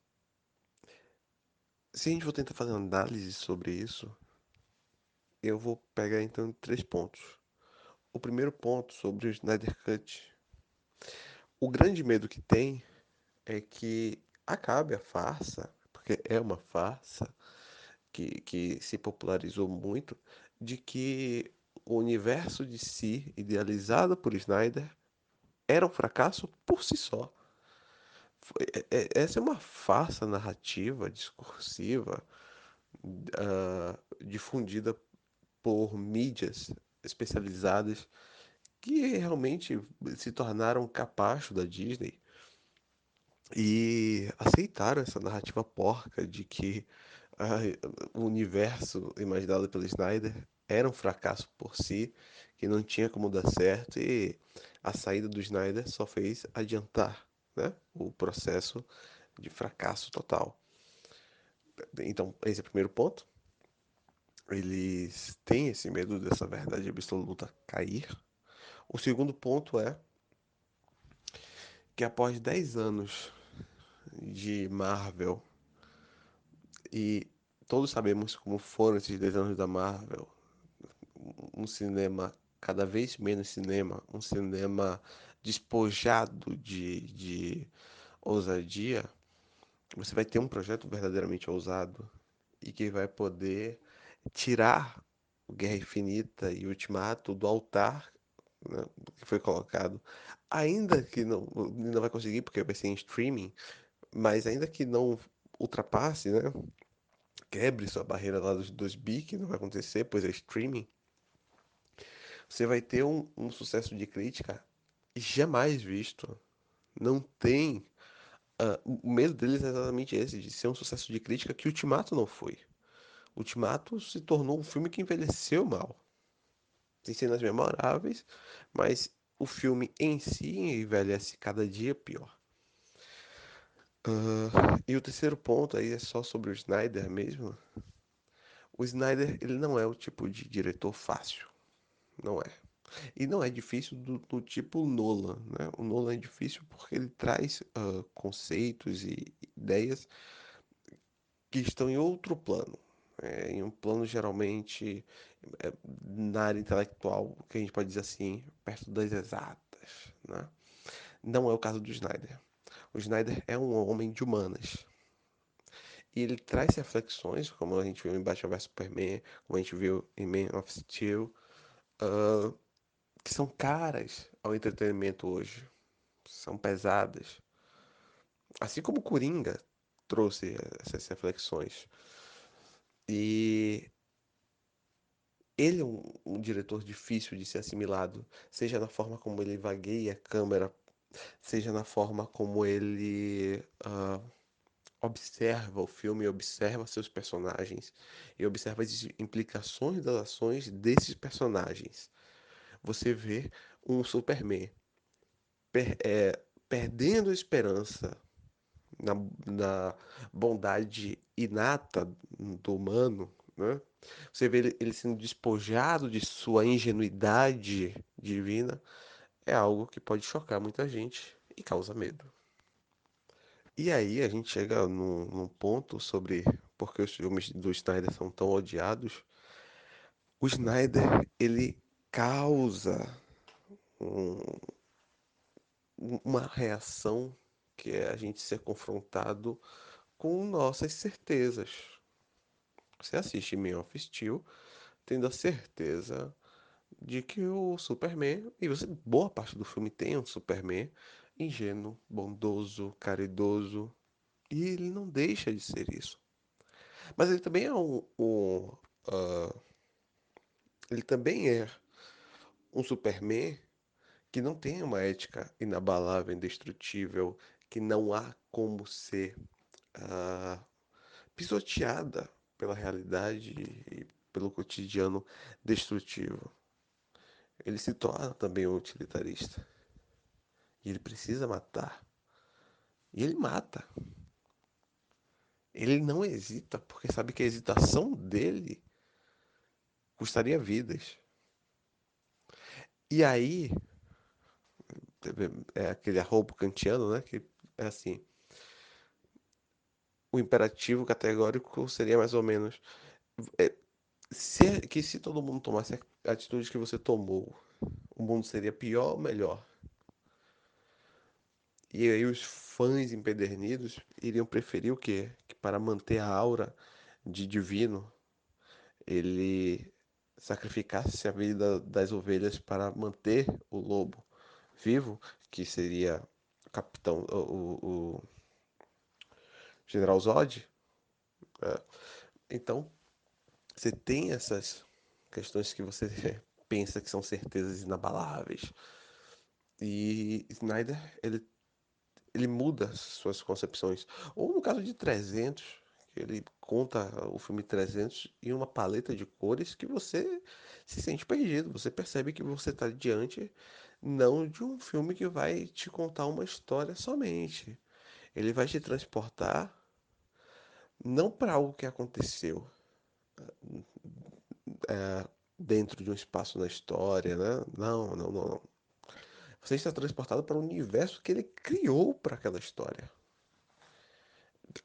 Se a gente for tentar fazer uma análise sobre isso, eu vou pegar então três pontos. O primeiro ponto sobre o Snyder Cut. O grande medo que tem é que acabe a farsa, porque é uma farsa que, que se popularizou muito, de que o universo de si, idealizado por Snyder, era um fracasso por si só. É- é- essa é uma farsa narrativa, discursiva, ah, difundida por mídias especializadas que realmente se tornaram capacho da Disney e aceitaram essa narrativa porca de que o universo imaginado pelo Snyder era um fracasso por si, que não tinha como dar certo e a saída do Snyder só fez adiantar né, o processo de fracasso total. Então, esse é o primeiro ponto. Eles têm esse medo dessa verdade absoluta cair. O segundo ponto é que após 10 anos de Marvel, e todos sabemos como foram esses 10 anos da Marvel, um cinema cada vez menos cinema, um cinema despojado de, de ousadia, você vai ter um projeto verdadeiramente ousado e que vai poder tirar Guerra Infinita e Ultimato do altar né, que foi colocado, ainda que não, não vai conseguir porque vai ser em streaming, mas ainda que não ultrapasse, né, quebre sua barreira lá dos 2 bi, que não vai acontecer, pois é streaming, você vai ter um, um sucesso de crítica jamais visto. Não tem. ah, o medo deles é exatamente esse, de ser um sucesso de crítica que Ultimato não foi. Ultimato se tornou um filme que envelheceu mal. Tem cenas memoráveis, mas o filme em si envelhece cada dia pior. Uh, e o terceiro ponto aí é só sobre o Snyder mesmo. O Snyder ele não é o tipo de diretor fácil, não é. E não é difícil do, do tipo Nolan, né? O Nolan é difícil porque ele traz uh, conceitos e ideias que estão em outro plano, é, em um plano geralmente é, na área intelectual, que a gente pode dizer assim, perto das exatas, né? Não é o caso do Snyder. O Snyder é um homem de humanas. E ele traz reflexões, como a gente viu em Batman vs Superman, como a gente viu em Man of Steel, uh, que são caras ao entretenimento hoje. São pesadas. Assim como Coringa trouxe essas reflexões. E ele é um, um, diretor difícil de ser assimilado, seja na forma como ele vagueia a câmera, seja na forma como ele uh, observa o filme, observa seus personagens e observa as implicações das ações desses personagens. Você vê um Superman per, é, perdendo a esperança na, na bondade inata do humano, né? Você vê ele, sendo despojado de sua ingenuidade divina, é algo que pode chocar muita gente e causa medo. E aí a gente chega num, num ponto sobre por que os filmes do Snyder são tão odiados. O Snyder, ele causa um, uma reação que é a gente ser confrontado com nossas certezas. Você assiste Man of Steel tendo a certeza de que o Superman, e você, boa parte do filme tem um Superman ingênuo, bondoso, caridoso, e ele não deixa de ser isso. Mas ele também é um, um uh, ele também é um Superman que não tem uma ética inabalável, indestrutível, que não há como ser uh, pisoteada pela realidade e pelo cotidiano destrutivo. Ele se torna também um utilitarista. E ele precisa matar. E ele mata. Ele não hesita, porque sabe que a hesitação dele custaria vidas. E aí, é aquele arrobo kantiano, né? Que é assim. O imperativo categórico seria mais ou menos é, se, que se todo mundo tomasse a atitude que você tomou, o mundo seria pior ou melhor? E aí os fãs empedernidos iriam preferir o quê? Que para manter a aura de divino, ele sacrificasse a vida das ovelhas para manter o lobo vivo, que seria o capitão, o, o General Zod. É. Então, você tem essas questões que você [LAUGHS] pensa que são certezas inabaláveis. E Snyder, ele, ele muda suas concepções. Ou no caso de 300, ele conta o filme 300 em uma paleta de cores que você se sente perdido. Você percebe que você está diante não de um filme que vai te contar uma história somente. Ele vai te transportar não para algo que aconteceu é, dentro de um espaço na história, né? Não, não, não, não. Você está transportado para o universo que ele criou para aquela história.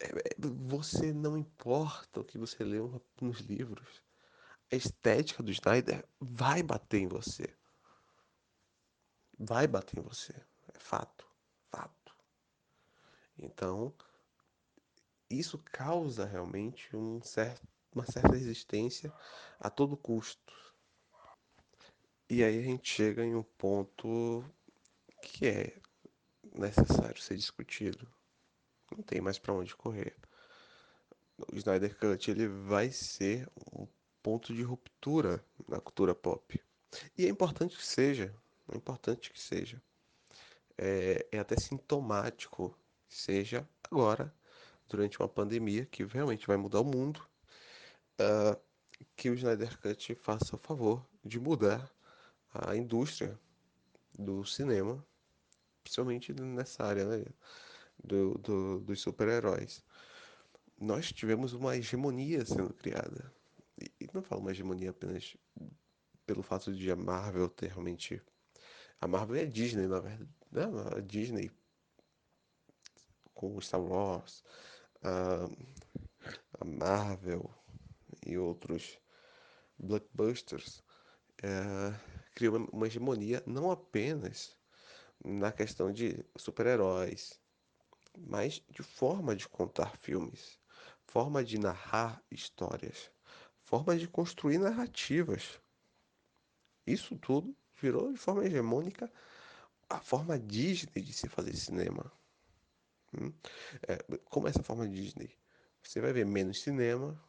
É, é, você não importa o que você leu nos livros. A estética do Snyder vai bater em você. Vai bater em você. É fato. Fato. Então, isso causa realmente um certo, uma certa resistência a todo custo. E aí a gente chega em um ponto que é necessário ser discutido. Não tem mais para onde correr. O Snyder Cut ele vai ser um ponto de ruptura na cultura pop. E é importante que seja. É importante que seja. É, é até sintomático que seja agora durante uma pandemia que realmente vai mudar o mundo uh, que o Snyder Cut faça o favor de mudar a indústria do cinema, principalmente nessa área né, do, do, dos super-heróis. Nós tivemos uma hegemonia sendo criada. E, não falo uma hegemonia apenas pelo fato de a Marvel ter realmente. A Marvel é a Disney, na verdade. Não, a Disney com Star Wars, a, a Marvel e outros blockbusters é, criou uma, uma hegemonia não apenas na questão de super-heróis, mas de forma de contar filmes, forma de narrar histórias, forma de construir narrativas. Isso tudo virou de forma hegemônica a forma Disney de se fazer cinema. Hum? É, como essa forma Disney? Você vai ver menos cinema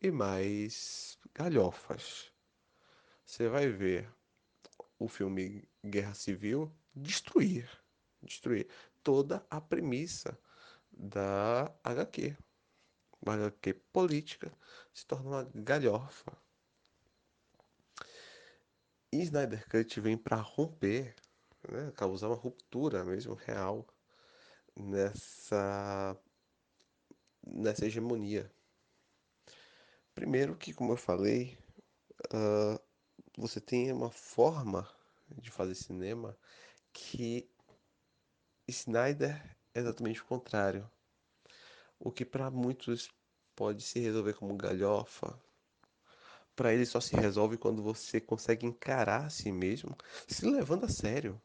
e mais galhofas. Você vai ver o filme Guerra Civil destruir, destruir toda a premissa da HQ. Uma HQ política se torna uma galhofa. E Snyder Cut vem para romper, né, causar uma ruptura mesmo real nessa nessa hegemonia. Primeiro que, como eu falei, uh, você tem uma forma de fazer cinema que Snyder é exatamente o contrário. O que para muitos pode se resolver como galhofa, para ele só se resolve quando você consegue encarar a si mesmo, se levando a sério.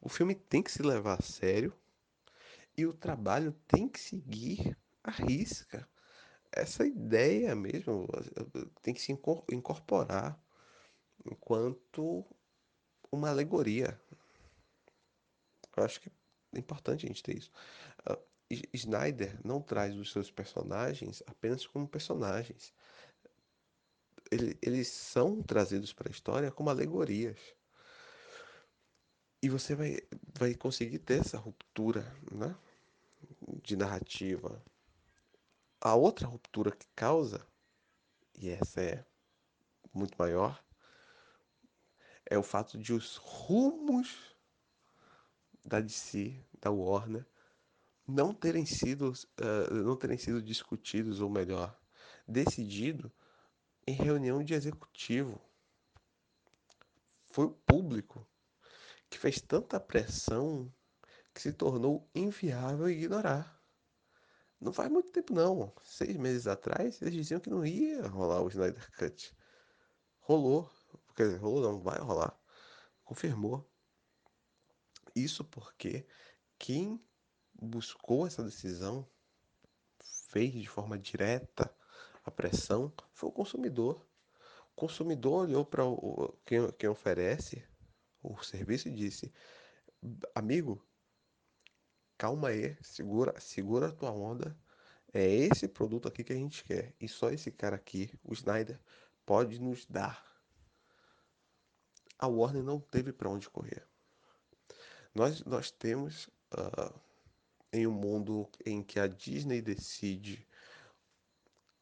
O filme tem que se levar a sério e o trabalho tem que seguir a risca. Essa ideia mesmo tem que se incorporar enquanto uma alegoria. Eu acho que é importante a gente ter isso. Uh, Snyder não traz os seus personagens apenas como personagens. Ele, eles são trazidos para a história como alegorias. E você vai, vai conseguir ter essa ruptura né, de narrativa. A outra ruptura que causa, e essa é muito maior, é o fato de os rumos da DC, da Warner, não terem sido, uh, não terem sido discutidos, ou melhor, decidido em reunião de executivo. Foi o público que fez tanta pressão que se tornou inviável ignorar. Não faz muito tempo não. Seis meses atrás eles diziam que não ia rolar o Snyder Cut. Rolou. Quer dizer, rolou não, vai rolar. Confirmou. Isso porque quem buscou essa decisão, fez de forma direta a pressão, foi o consumidor. O consumidor olhou para quem, quem oferece o serviço e disse: Amigo, calma aí, segura, segura a tua onda. É esse produto aqui que a gente quer. E só esse cara aqui, o Snyder, pode nos dar. A Warner não teve para onde correr. Nós, nós temos uh, em um mundo em que a Disney decide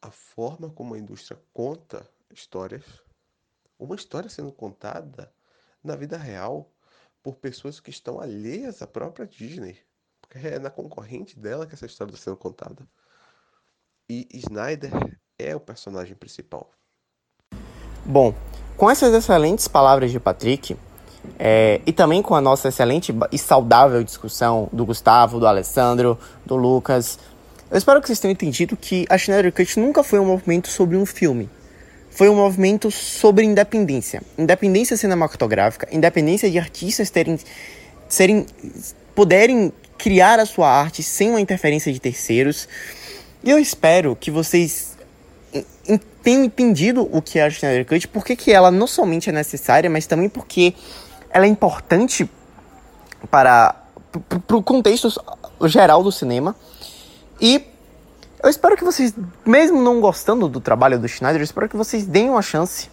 a forma como a indústria conta histórias, uma história sendo contada na vida real por pessoas que estão alheias à própria Disney, porque é na concorrente dela que essa história está sendo contada. E Snyder é o personagem principal. Bom, com essas excelentes palavras de Patrick, é, e também com a nossa excelente e saudável discussão do Gustavo, do Alessandro, do Lucas. Eu espero que vocês tenham entendido que a Schneider Cut nunca foi um movimento sobre um filme. Foi um movimento sobre independência. Independência cinematográfica, independência de artistas terem, serem, poderem criar a sua arte sem uma interferência de terceiros. E eu espero que vocês tenham entendido o que é a Schneider Cut, porque que ela não somente é necessária, mas também porque ela é importante para o contexto geral do cinema. E eu espero que vocês, mesmo não gostando do trabalho do Schneider, eu espero que vocês deem uma chance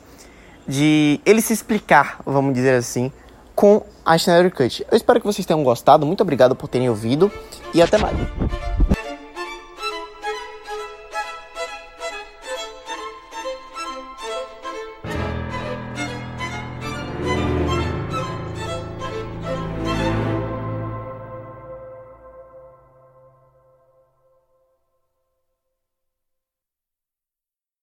de ele se explicar, vamos dizer assim, com a Schneider Cut. Eu espero que vocês tenham gostado. Muito obrigado por terem ouvido e até mais.